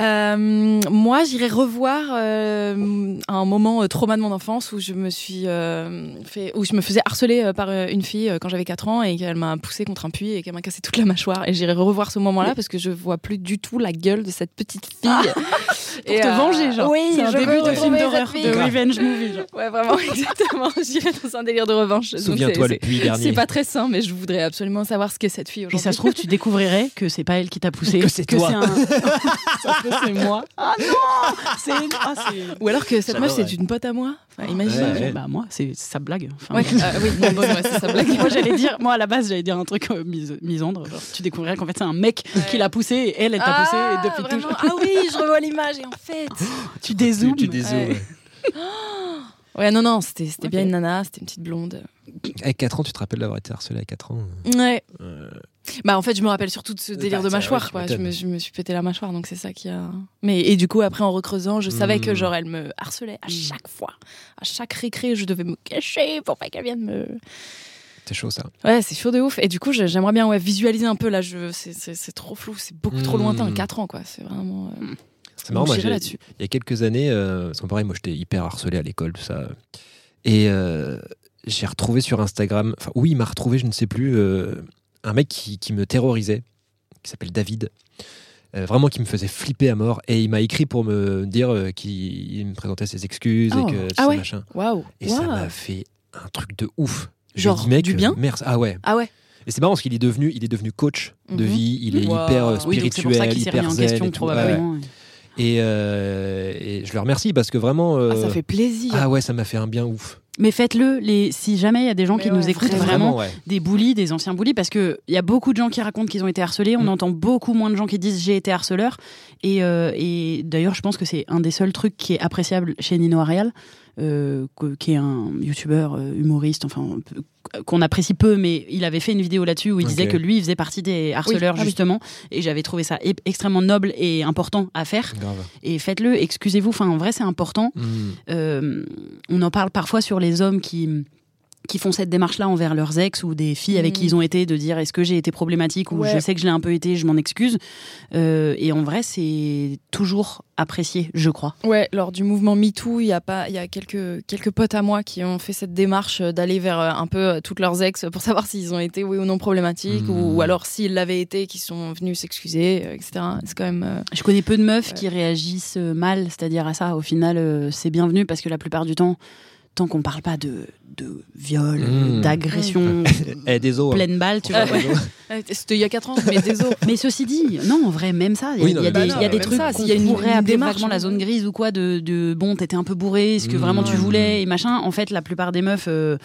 Euh, moi, j'irai revoir euh, un moment euh, trauma de mon enfance où je me suis euh, fait, où je me faisais harceler euh, par euh, une fille euh, quand j'avais 4 ans et qu'elle m'a poussé contre un puits et qu'elle m'a cassé toute la mâchoire. Et j'irai revoir ce moment-là parce que je vois plus du tout la gueule de cette petite fille. Pour te venger, genre. Oui, c'est un je début veux de film retrouver d'horreur, de revenge movie. genre. Ouais, vraiment, exactement. J'irai dans un délire de revanche. Souviens-toi c'est- le puits c'est- dernier. C'est pas très sain, mais je voudrais absolument savoir ce qu'est cette fille Et aujourd'hui. ça se trouve, tu découvrirais que c'est pas elle qui t'a poussé, Que c'est toi. un... c'est moi. Ah non C'est ah, c'est- Ou alors que cette meuf, c'est une pote à moi. Enfin, imagine. Ouais, ouais. Bah moi, c'est sa blague. Enfin, Ouais, ah, oui, non, bon, ouais, c'est sa blague. moi j'allais dire, moi à la base j'allais dire un truc euh, mis- misandre. Genre, tu découvrirais qu'en fait c'est un mec qui l'a poussé et elle elle t'a poussé et depuis vraiment tout, Ah oui, je revois l'image et en fait. tu dézoomes. Tu, tu dézoomes, Ouais. non, non, c'était bien une nana, c'était une petite blonde. Avec 4 ans, tu te rappelles d'avoir été harcelé à 4 ans Ouais. Euh, Bah, en fait, je me rappelle surtout de ce délire Bah, de mâchoire, ouais, quoi. Je me, je me suis pété la mâchoire, donc c'est ça qui a. Mais, et du coup, après, en recreusant, je savais que, Mm. genre, elle me harcelait à chaque fois. À chaque récré, je devais me cacher pour pas qu'elle vienne me. C'est chaud ça. Ouais, c'est chaud de ouf. Et du coup, j'aimerais bien ouais, visualiser un peu là. Je... C'est- trop flou, c'est beaucoup trop lointain. 4 ans, quoi. C'est vraiment. euh, C'est marrant, moi, là-dessus. il y a quelques années, euh, parce que pareil, moi j'étais hyper harcelé à l'école, tout ça. Et euh, j'ai retrouvé sur Instagram, enfin oui, il m'a retrouvé, je ne sais plus, euh, un mec qui, qui me terrorisait, qui s'appelle David. Euh, vraiment qui me faisait flipper à mort et il m'a écrit pour me dire euh, qu'il il me présentait ses excuses Oh. et que tout Ah ouais. machin Waouh. et ça m'a fait un truc de ouf Genre dit, mec, du bien merci ah ouais Ah ouais. et c'est marrant parce qu'il est devenu il est devenu coach de Mhm. vie il est Wow. hyper euh, Oui, Oui, spirituel s'est remis hyper en zen question et tout. Ouais, ouais. probablement. Et, euh, et je le remercie parce que vraiment. Ah, ça fait plaisir. ah ouais, ça m'a fait un bien ouf. Mais faites-le, les... si jamais il y a des gens Mais qui ouais, nous écoutent vraiment. vraiment, ouais. des bullies, des anciens bullies, parce que il y a beaucoup de gens qui racontent qu'ils ont été harcelés. On Mm. entend beaucoup moins de gens qui disent j'ai été harceleur. Et, euh, et d'ailleurs, je pense que c'est un des seuls trucs qui est appréciable chez Nino Arial. Euh, qui est un youtubeur euh, humoriste, enfin qu'on apprécie peu, mais il avait fait une vidéo là-dessus où il disait que lui il faisait partie des harceleurs ah oui. justement, et j'avais trouvé ça e- extrêmement noble et important à faire. Grave. Et faites-le, excusez-vous. Enfin, en vrai, c'est important. Mm. Euh, on en parle parfois sur les hommes qui qui font cette démarche-là envers leurs ex ou des filles avec qui ils ont été, de dire est-ce que j'ai été problématique ou Ouais. je sais que je l'ai un peu été, je m'en excuse. Euh, et en vrai, c'est toujours apprécié, je crois. Ouais, lors du mouvement MeToo, il y a pas, il y a quelques quelques potes à moi qui ont fait cette démarche euh, d'aller vers euh, un peu toutes leurs ex pour savoir s'ils ont été oui ou non problématiques ou, ou alors s'ils l'avaient été, qui sont venus s'excuser, etc. C'est quand même. euh, Je connais peu de meufs Ouais. qui réagissent mal, c'est-à-dire à ça. Au final, euh, c'est bienvenu parce que la plupart du temps, tant qu'on parle pas de, de viol, Mhm. d'agression Eh, désolé. pleine balle, tu vois. Euh, C'était il y a 4 ans, mais désolé. Mais ceci dit, non, en vrai, même ça, il y a, Oui, non, y a des, bah y a des trucs ça, qu'on s'il y a une- pourrait une appeler vachement la zone grise ou quoi, de, de bon, t'étais un peu bourré, est-ce que Mmh. vraiment tu Ouais. voulais, et machin. En fait, la plupart des meufs euh,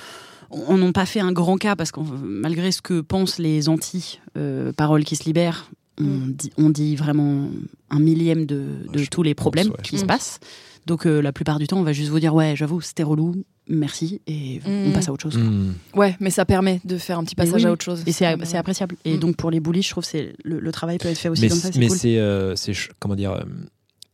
on n'ont pas fait un grand cas parce que malgré ce que pensent les anti-paroles qui se libèrent, on, Mm. dit, on dit vraiment un millième de, tous les problèmes pense, ouais. qui se passent. Donc euh, la plupart du temps, on va juste vous dire ouais, j'avoue, c'était relou, merci, et on Mm. passe à autre chose. Mm. Ouais, mais ça permet de faire un petit passage oui, à autre chose. Et c'est appréciable. Et Mm. donc pour les bullies, je trouve que le, le travail peut être fait aussi mais comme ça. C'est mais cool. c'est euh, comment dire euh,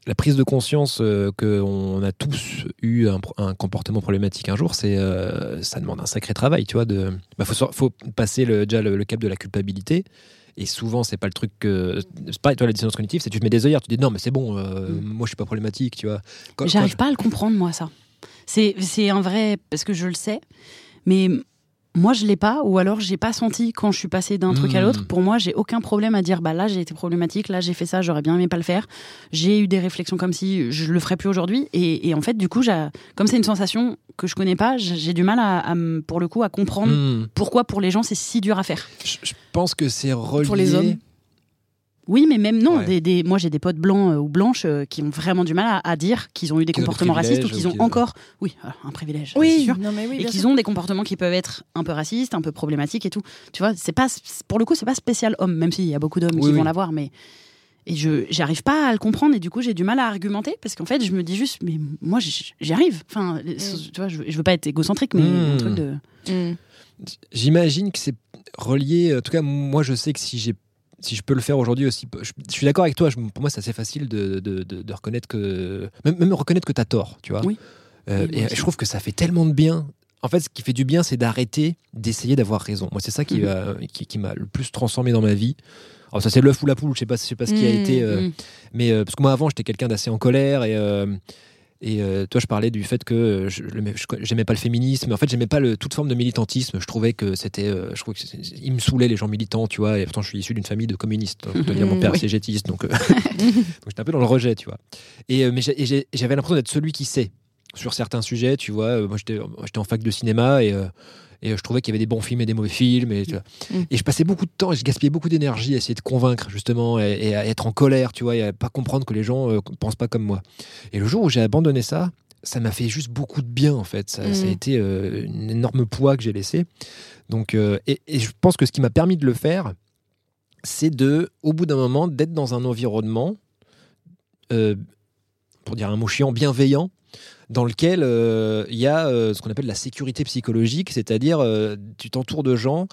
la prise de conscience euh, qu'on a tous eu un, comportement problématique un jour, c'est euh, ça demande un sacré travail, tu vois. De, bah, faut, faut passer le, déjà le, le cap de la culpabilité. Et souvent, c'est pas le truc que. C'est pas, tu vois, la dissonance cognitive, c'est tu te mets des œillères, tu dis non, mais c'est bon, euh, Mm. moi je suis pas problématique, tu vois. J'arrive pas à le comprendre, moi, ça. C'est c'est un vrai. Parce que je le sais, mais moi, je l'ai pas, ou alors j'ai pas senti quand je suis passée d'un truc à Mm. l'autre. Pour moi, j'ai aucun problème à dire bah là, j'ai été problématique, là, j'ai fait ça, j'aurais bien aimé pas le faire. J'ai eu des réflexions comme si je le ferais plus aujourd'hui. Et, et en fait, du coup, comme c'est une sensation que je connais pas, j'ai du mal à, pour le coup, à comprendre Mm. pourquoi pour les gens c'est si dur à faire. Je, je pense que c'est relié. Pour les hommes. Oui, mais même non. Ouais. Des, des- moi, j'ai des potes blancs euh, ou blanches euh, qui ont vraiment du mal à, à dire qu'ils ont eu des Qu'ils comportements racistes ou qu'ils ou ont qu'ils- encore, oui, alors, un privilège, c'est Oui, sûr, non mais oui, et qu'ils sûr. ont des comportements qui peuvent être un peu racistes, un peu problématiques et tout. Tu vois, c'est pas, pour le coup, c'est pas spécial homme, même s'il y a beaucoup d'hommes Oui, qui oui. vont l'avoir, mais et je j'arrive pas à le comprendre et du coup j'ai du mal à argumenter parce qu'en fait je me dis juste mais moi j'y arrive enfin Mm. tu vois je, je veux pas être égocentrique mais Mm. un truc de Mm. J'imagine que c'est relié. En tout cas, moi, je sais que si j'ai si je peux le faire aujourd'hui aussi, je, je suis d'accord avec toi. je- pour moi, c'est assez facile de, de, de- de reconnaître que même, même reconnaître que t'as tort, tu vois. Oui. Euh, Oui, et aussi. je trouve que ça fait tellement de bien. En fait, ce qui fait du bien, c'est d'arrêter d'essayer d'avoir raison. Moi, c'est ça qui, Mhm. va- qui, qui m'a le plus transformé dans ma vie. Alors ça, c'est l'œuf ou la poule. Je sais pas, je sais pas ce qui a Mhm. été. euh, Mm. mais euh, parce que moi avant j'étais quelqu'un d'assez en colère et et euh, toi je parlais du fait que euh, je je- j'aimais pas le féminisme. En fait j'aimais pas le, toute forme de militantisme. Je trouvais que c'était euh, je trouvais que il me saoulait les gens militants tu vois. Et pourtant je suis issu d'une famille de communistes. Donc, dire, mon père Oui. est cégétiste donc, euh, donc j'étais un peu dans le rejet tu vois. Et mais j'avais l'impression d'être celui qui sait sur certains sujets tu vois. Moi j'étais en fac de cinéma et et euh, je trouvais qu'il y avait des bons films et des mauvais films. Et, vois. Mm. et je passais beaucoup de temps et je gaspillais beaucoup d'énergie à essayer de convaincre, justement, et, et à être en colère, tu vois, et à pas comprendre que les gens ne pensent pas comme moi. Et le jour où j'ai abandonné ça, ça m'a fait juste beaucoup de bien, en fait. Ça, Mm. ça a été euh, une énorme poids que j'ai laissé. Donc, euh, et, et je pense que ce qui m'a permis de le faire, c'est de, au bout d'un moment, d'être dans un environnement, euh, pour dire un mot chiant, bienveillant, dans lequel euh, il y a euh, ce qu'on appelle la sécurité psychologique, c'est-à-dire euh, tu t'entoures de gens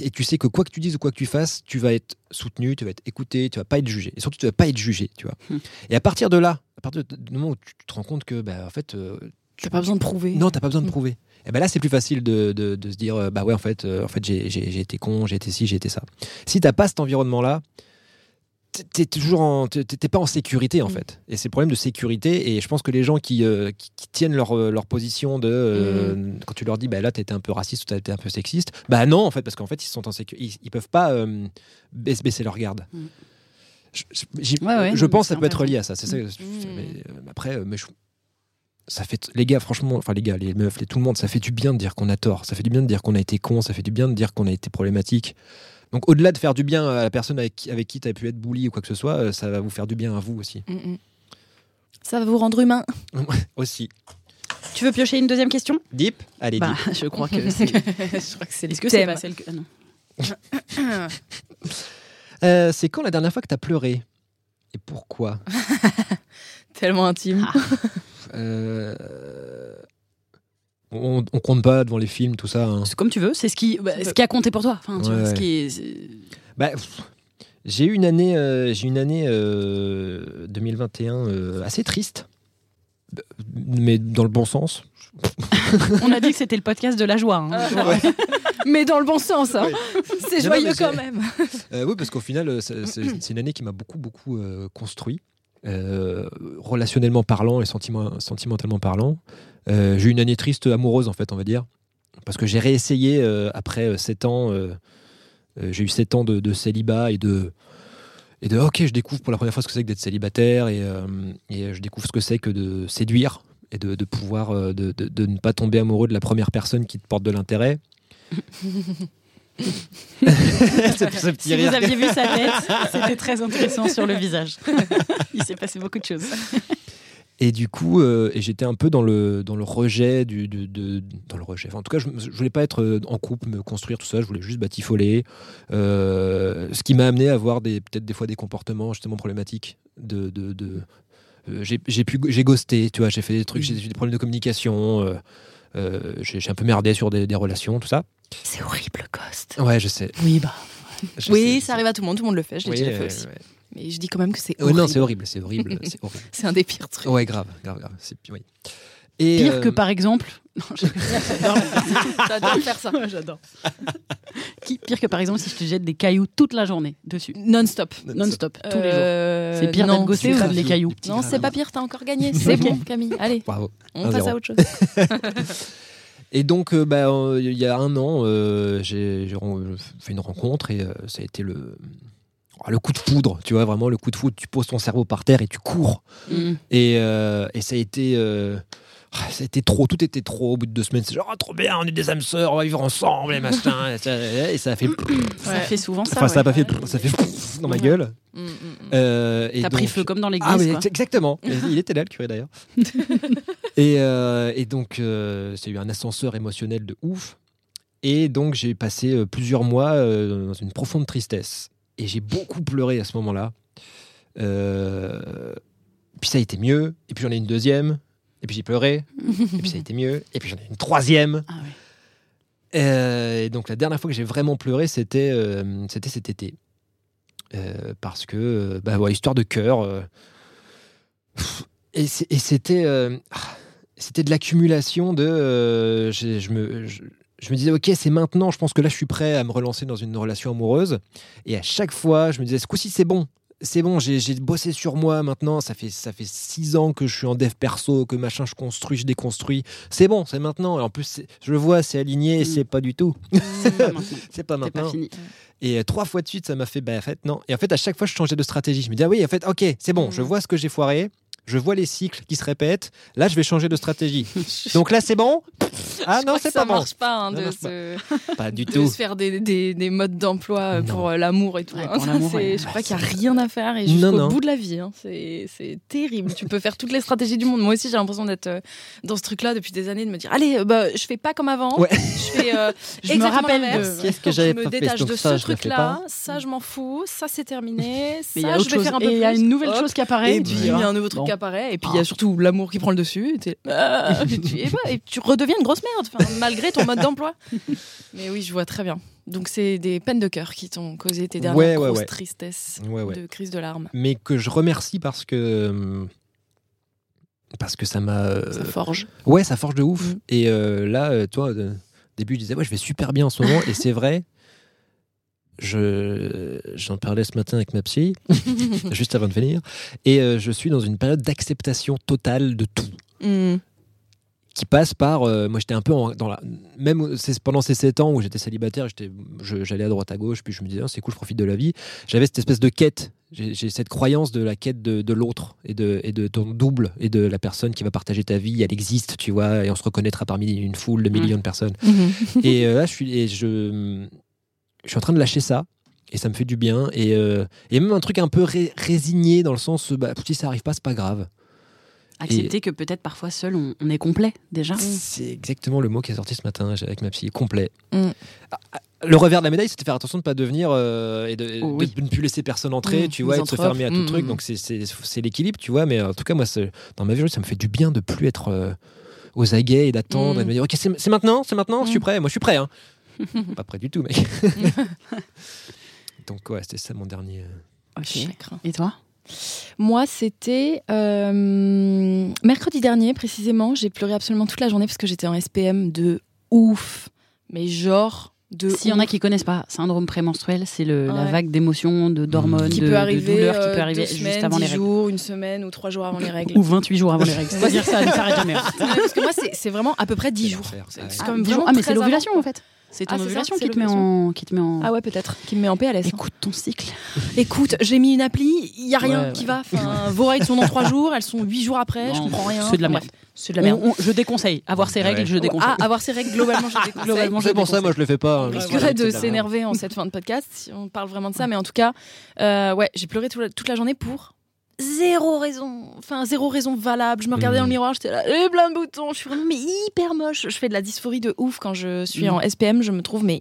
et tu sais que quoi que tu dises ou quoi que tu fasses, tu vas être soutenu, tu vas être écouté, tu vas pas être jugé. Et surtout, tu vas pas être jugé, tu vois. Hmm. Et à partir de là, à partir du moment où tu te rends compte que, bah, en fait, euh, T'as pas besoin de prouver. non, t'as pas besoin de Mm. prouver. Et ben là, c'est plus facile de, de- de se dire, bah ouais, en fait, euh, en fait, j'ai été con, j'ai été ci, j'ai été ça. Si t'as pas cet environnement-là, t'es- toujours en, t'es pas en sécurité en Mm. fait. Et c'est le problème de sécurité. Et je pense que les gens qui, euh, qui, qui tiennent leur, euh, leur position de, euh, quand tu leur dis, bah là, t'étais un peu raciste ou été un peu sexiste, bah non, en fait, parce qu'en fait, ils sont en sécurité, ils, ils peuvent pas euh, baisser, leur garde. Mm. Je, je- j'y- Ouais, ouais, je pense que ça peut être lié à ça. C'est ça. Mm. mais, après, mais je- ça fait les gars franchement enfin les gars les meufs les, tout le monde ça fait du bien de dire qu'on a tort ça fait du bien de dire qu'on a été con ça fait du bien de dire qu'on a été problématique donc au-delà de faire du bien à la personne avec qui, avec qui tu as pu être bully ou quoi que ce soit euh, ça va vous faire du bien à vous aussi Mm, mm. Ça va vous rendre humain. aussi tu veux piocher une deuxième question? Deep? Allez bah deep. je crois que c'est je crois que c'est est-ce que c'est pas celle que ah non. Euh, c'est quand la dernière fois que tu as pleuré? Et pourquoi? Tellement intime. Ah. Euh, On, on compte pas devant les films, tout ça. hein. C'est comme tu veux, c'est ce qui, bah, ce qui a compté pour toi. Enfin, tu Ouais, vois, ce qui Bah, pff, j'ai eu une année, euh, j'ai eu une année euh, 2021 euh, assez triste, B- mais dans le bon sens. On a dit que c'était le podcast de la joie. hein. Mais dans le bon sens, hein. c'est non, joyeux quand même. Euh, oui, parce qu'au final, euh, c'est une année qui m'a beaucoup, beaucoup euh, construit, euh, relationnellement parlant et sentiment- sentimentalement parlant. Euh, j'ai eu une année triste amoureuse, en fait, on va dire, parce que j'ai réessayé euh, après 7 ans. j'ai eu 7 ans de, célibat et de. Et de, ok, je découvre pour la première fois ce que c'est que d'être célibataire et, je découvre ce que c'est que de séduire et de, de pouvoir, de- de ne pas tomber amoureux de la première personne qui te porte de l'intérêt. ce, ce petit Si vous aviez vu sa tête, c'était très intéressant sur le visage. Il s'est passé beaucoup de choses. Et du coup, euh, et j'étais un peu dans le, dans le rejet du, de, de- dans le rejet. Enfin, en tout cas, je, je voulais pas être euh, en couple, me construire tout ça. Je voulais juste batifoler. Euh, ce qui m'a amené à avoir des, peut-être des fois des comportements justement problématiques. De, de, de- euh, j'ai, j'ai pu, j'ai ghosté, tu vois. J'ai fait des trucs, j'ai eu des problèmes de communication. Euh, j'ai, un peu merdé sur des, des relations, tout ça. C'est horrible, Ghost. Ouais, je sais. Oui, bah. Je Oui, sais. ça arrive à tout le monde, tout le monde le fait, je l'ai Oui, déjà fait euh, aussi. ouais. Mais je dis quand même que c'est horrible. non, c'est horrible, c'est horrible, c'est horrible. C'est un des pires trucs. Ouais, grave, grave, grave. C'est, oui. Et, Pire euh, que par exemple. Non, J'adore faire ça. J'adore. Qui- Pire que par exemple si je te jette des cailloux toute la journée dessus. Non-stop. Non-stop, tous les jours. Euh, C'est pire d'être gossé ou les cailloux Non, c'est pas pire, t'as encore gagné. C'est bon, Camille. Allez, Bravo. on Un passe zéro. à autre chose. Et donc, euh, bah, euh, il y a un an, euh, j'ai fait une rencontre et euh, ça a été le, ah, le coup de foudre, tu vois, vraiment le coup de foudre. Tu poses ton cerveau par terre et tu cours. Mm. Et, euh, et ça a été. Ah, ça a été trop, tout était trop au bout de deux semaines. C'est genre, ah, trop bien, on est des âmes sœurs, on va vivre ensemble, et machin. et, ça, et ça a fait. Ça Ouais. fait souvent ça. Enfin, ça a ouais. pas fait. Ça fait dans ma gueule. Mm, mm, mm. Euh, T'as pris feu comme dans l'église. ah, mais quoi. ex- exactement. Il était là, le curé d'ailleurs. et, euh, et donc, euh, c'est eu un ascenseur émotionnel de ouf. Et donc, j'ai passé euh, plusieurs mois euh, dans une profonde tristesse. Et j'ai beaucoup pleuré à ce moment-là. Euh, puis ça a été mieux. Et puis j'en ai une deuxième. Et puis j'ai pleuré. et puis ça a été mieux. Et puis j'en ai une troisième. Ah. Euh, et donc la dernière fois que j'ai vraiment pleuré, c'était euh, c'était cet été. Euh, parce que, bah ouais, histoire de cœur. et c'était ah, c'était de l'accumulation de. je, je me, je, je me disais, ok, c'est maintenant, je pense que là, je suis prêt à me relancer dans une relation amoureuse. Et à chaque fois, je me disais, ce coup-ci, c'est bon. C'est bon, j'ai bossé sur moi maintenant. Ça fait, ça fait six ans que je suis en dev perso, que machin, je construis, je déconstruis. C'est bon, c'est maintenant. Et en plus, je le vois, c'est aligné, Mm. c'est pas du tout. C'est pas maintenant. C'est pas maintenant. fini. Et euh, trois fois de suite, ça m'a fait, bah, en fait, non. Et en fait, à chaque fois, je changeais de stratégie. Je me disais, ah oui, en fait, ok, c'est bon, je Mhm. vois ce que j'ai foiré. Je vois les cycles qui se répètent. Là, je vais changer de stratégie. Donc là, c'est bon Ah Je non, c'est que ça pas bon. marche pas hein, de, marche se, Pas du de tout. se faire des, des, des modes d'emploi euh, pour euh, l'amour et tout. Ouais, hein. ouais. Je crois qu'il n'y a rien à faire et jusqu'au bout de la vie. hein. C'est terrible. tu peux faire toutes les stratégies du monde. Moi aussi, j'ai l'impression d'être euh, dans ce truc-là depuis des années, de me dire allez, bah, je fais pas comme avant. Ouais. Je fais. euh, Je me rappelle de- Qu'est-ce que j'avais Je me pas détache de ce truc-là. pas. Ça, je m'en fous. Ça, c'est terminé. Ça, a je vais faire un peu Et il y a plus. une nouvelle chose qui apparaît. Et puis il y a un nouveau truc qui apparaît, et puis il y Ah. a surtout l'amour qui prend le dessus. Et, Ah, et tu, et bah, et tu redeviens une grosse merde, malgré ton mode d'emploi. Mais oui, je vois très bien. Donc c'est des peines de cœur qui t'ont causé tes dernières Ouais, grosses ouais. tristesses Ouais, de crise de larmes. Mais que je remercie parce que. euh, Parce que ça m'a. euh, Ça forge. Ouais, ça forge de ouf. Mm. Et euh, là, euh, toi, au début, je disais, ouais, je vais super bien en ce moment. et c'est vrai. Je j'en parlais ce matin avec ma psy, juste avant de venir, et euh, je suis dans une période d'acceptation totale de tout, Mm. qui passe par, euh, moi j'étais un peu en- dans la, même pendant ces 7 ans où j'étais célibataire, j'allais à droite à gauche, puis je me disais, Ah, c'est cool, je profite de la vie. J'avais cette espèce de quête, j'ai cette croyance de la quête de, de l'autre et de, et de ton double et de la personne qui va partager ta vie, elle existe, tu vois, et on se reconnaîtra parmi une foule de millions de personnes. Et euh, là, je suis, et je, je suis en train de lâcher ça. Et ça me fait du bien. Et euh, a même un truc un peu ré- résigné dans le sens, bah, si ça arrive pas, c'est pas grave. Accepter que peut-être parfois seul on, on est complet déjà. C'est exactement le mot qui est sorti ce matin avec ma psy. Complet. Mm. Ah, ah, Le revers de la médaille, c'était faire attention de ne pas devenir euh, et de, Oh de- oui. de ne plus laisser personne entrer, Mm, tu vois, et de se fermer à tout Mm, truc. mm. Donc c'est- c'est c'est l'équilibre, tu vois. Mais en tout cas, moi, c'est- dans ma vie, ça me fait du bien de plus être. euh, aux aguets et d'attendre Mm. et de me dire ok c'est c'est maintenant, c'est maintenant, je suis prêt. Moi je suis prêt. Hein. Pas prêt du tout, mec. Donc ouais, c'était ça mon dernier. euh, Ok. Et toi? Moi, c'était euh, mercredi dernier précisément. J'ai pleuré absolument toute la journée parce que j'étais en SPM de ouf. Mais genre de. S'il y en a qui connaissent pas, syndrome prémenstruel, c'est la vague d'émotions, de d'hormones, qui de, peut de arriver, douleurs qui euh, peut arriver deux juste avant les dix règles. jours, une semaine ou trois jours avant les règles. Ou 28 jours avant les règles. C'est-à-dire ça ne s'arrête jamais. Parce que moi, c'est vraiment à peu près 10 Quel jours. C'est ouais. quand même Ah, dix jours. vraiment Ah, mais c'est l'ovulation en fait. C'est ton Ah, ça, qui te met en qui te met en Ah ouais, peut-être, qui me met en PLS. Écoute ton cycle. Écoute, j'ai mis une appli, il y a rien Ouais, qui ouais. va. Enfin, vos règles sont dans 3 jours, elles sont 8 jours après, je comprends rien. c'est de la merde. C'est de la merde. On- on- je déconseille. Avoir ses règles, Ouais. je déconseille. Ah, avoir ces règles, globalement, je déconseille. Globalement, je C'est pour ça, déconseille. moi je le fais pas. On hein. risquerait de s'énerver en cette fin de podcast si on parle vraiment de ça, mais en tout cas, euh, ouais, j'ai pleuré toute la journée pour zéro raison, enfin zéro raison valable. Je me regardais dans le miroir, j'étais là, et plein de boutons, je suis vraiment mais hyper moche. Je fais de la dysphorie de ouf quand je suis Mhm. en SPM, je me trouve mais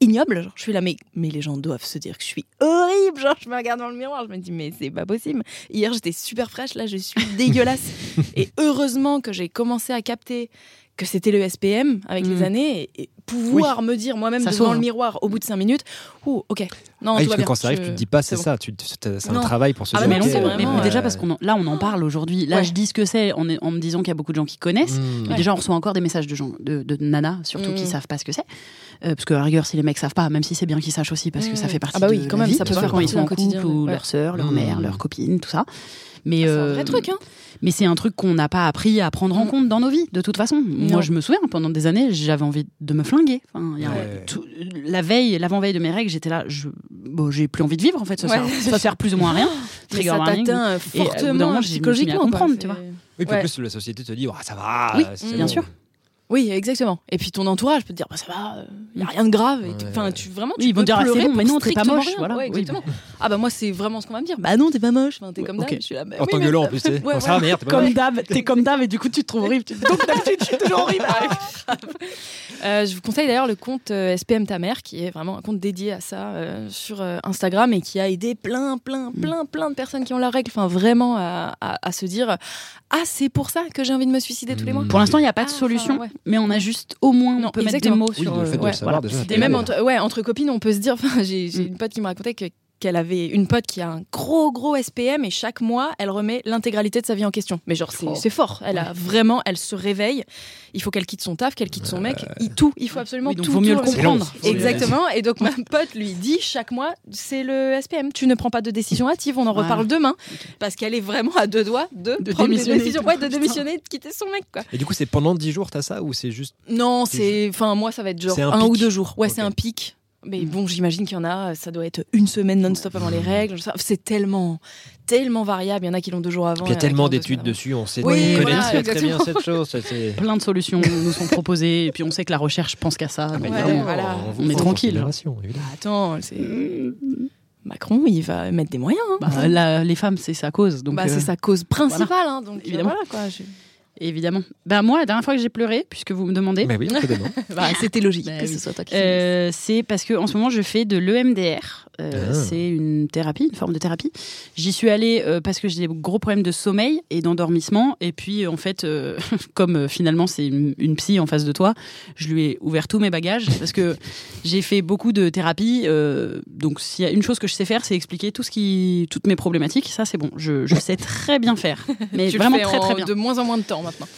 ignoble. Genre, je suis là, mais, mais les gens doivent se dire que je suis horrible. Genre, je me regarde dans le miroir, je me dis, mais c'est pas possible. Hier, j'étais super fraîche, là, je suis dégueulasse. et heureusement que j'ai commencé à capter que c'était le SPM avec les années et, et pouvoir me dire moi-même devant le miroir au bout de cinq minutes, ouh, ok, non, Ah tout va bien. quand ça arrive, Je- tu te dis pas, c'est bon. ça. C'est un Non. travail pour se Ah bah non, mais, euh, mais déjà euh, parce qu'on là on en parle aujourd'hui. Là Ouais. je dis ce que c'est en, en me disant qu'il y a beaucoup de gens qui connaissent. hmm. Mais déjà on reçoit encore des messages de gens, de, de nanas surtout Mm. qui savent pas ce que c'est. Euh, parce que à la rigueur si les mecs savent pas, même si c'est bien qu'ils sachent aussi parce que ça fait partie Ah bah oui, de quand même, vie, ça peut faire quand ils sont en couple ou leur sœur, leur mère, leur copine, tout ça. Mais C'est un euh, vrai truc, hein. Mais c'est un truc qu'on n'a pas appris à prendre en compte dans nos vies, de toute façon. Moi, je me souviens, pendant des années, j'avais envie de me flinguer. Enfin, il y a- Ouais. tout- la veille, l'avant-veille de mes règles, j'étais là, je, bon, j'ai plus envie de vivre, en fait. Ça, Ouais. sert, ça sert plus ou moins à rien. Mais Trigger ça warning. t'atteint Et, euh, fortement moment, me suis mis à psychologiquement. comprendre, tu vois. Oui, puis en plus, la société te dit, Ah, ça va. Oui, c'est bien bon. sûr. Oui, exactement. Et puis ton entourage peut te dire, bah, ça va, il y a rien de grave. Enfin, tu vraiment, Oui, tu ils vont dire, ah, c'est bon, mais non, t'es pas moche, rien. voilà. Ouais, Oui. exactement. Ah bah moi, c'est vraiment ce qu'on va me dire. Bah non, t'es pas moche. Enfin, t'es comme Ok. d'hab. Je suis là. bah En oui, t'engueulant en plus, tu sais. Ouais, Bon, ça va, ouais. merde, t'es pas Comme d'hab, t'es comme d'hab et du coup, tu te trouves horrible. Tu Donc, d'habitude, je suis toujours horrible. Euh, je vous conseille d'ailleurs le compte euh, SPM ta mère, qui est vraiment un compte dédié à ça euh, sur euh, Instagram et qui a aidé plein, plein, Mm. plein, plein de personnes qui ont leurs règles. Enfin, vraiment à, à- à se dire ah c'est pour ça que j'ai envie de me suicider tous les mois. Pour l'instant, il n'y a pas de Ah, solution. Mais on a juste au moins, Non, on peut mettre des mots Oui, sur. le fait de euh, le savoir, voilà. déjà, Et même entre, ouais, entre copines, on peut se dire. Enfin, j'ai j'ai Mm. une pote qui me racontait que qu'elle avait une pote qui a un gros gros SPM et chaque mois elle remet l'intégralité de sa vie en question. Mais genre c'est Oh. c'est fort. Elle a vraiment, elle se réveille. Il faut qu'elle quitte son taf, qu'elle quitte son mec. Il, tout, il faut absolument Oui, donc tout. vaut mieux tout le comprendre. Exactement. Et donc ma pote lui dit chaque mois, c'est le SPM. Tu ne prends pas de décision hâtive. On en reparle demain parce qu'elle est vraiment à deux doigts de, De prendre des démissionner. décisions. Ouais, de démissionner, de quitter son mec. Quoi. Et du coup, c'est pendant 10 jours, t'as ça ou c'est juste. Non, C'est enfin moi ça va être genre un pic. ou deux jours. Ouais, c'est un pic. Mais bon, j'imagine qu'il y en a, ça doit être une semaine non-stop avant les règles. Ça, C'est tellement, tellement variable. Il y en a qui l'ont deux jours avant. Il y a en tellement d'études dessus, on sait, Oui, on connaît voilà, très, bien cette chose. Plein de solutions nous sont proposées, et puis on sait que la recherche pense qu'à ça. Ah, bah, Ouais, voilà. On est tranquille. avant. Attends, c'est Macron, il va mettre des moyens. hein. Bah, la- les femmes, c'est sa cause. Donc, Bah, euh, c'est sa cause principale. hein, donc Évidemment. évidemment. Voilà, quoi. je- Évidemment. Bah, moi, la dernière fois que j'ai pleuré, puisque vous me demandez, Mais oui. Bah, C'était logique Bah que oui. ce soit toi qui. Euh, c'est parce que en ce moment je fais de l'EMDR. Euh, Ah. C'est une thérapie, une forme de thérapie. J'y suis allée euh, parce que j'ai des gros problèmes de sommeil et d'endormissement. Et puis en fait, euh, comme euh, finalement c'est une, une psy en face de toi, je lui ai ouvert tous mes bagages parce que j'ai fait beaucoup de thérapie. euh, donc s'il y a une chose que je sais faire, c'est expliquer tout ce qui, toutes mes problématiques. Ça c'est bon, je, je sais très bien faire. Mais tu le vraiment fais très très en bien. De moins en moins de temps maintenant.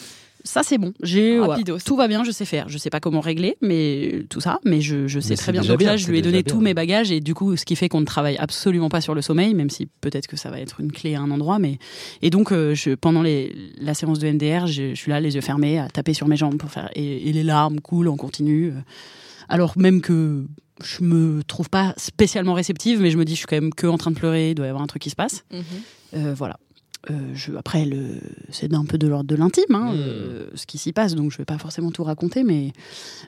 Ça c'est bon. J'ai. Rapidos. tout va bien, je sais faire. Je sais pas comment régler, mais tout ça, mais je, je sais Mais très bien. Donc là, bien, je c'est lui ai donné bien. tous mes bagages et du coup, ce qui fait qu'on ne travaille absolument pas sur le sommeil, même si peut-être que ça va être une clé à un endroit. Mais et donc euh, je, pendant les, la séance de MDR, je, je suis là, les yeux fermés, à taper sur mes jambes pour faire et, et les larmes coulent en continu. euh, Alors même que je me trouve pas spécialement réceptive, mais je me dis je suis quand même que en train de pleurer, il doit y avoir un truc qui se passe. Euh, voilà. Euh, je, après, c'est un peu de l'ordre de l'intime, hein, Mm. euh, ce qui s'y passe, donc je vais pas forcément tout raconter, mais,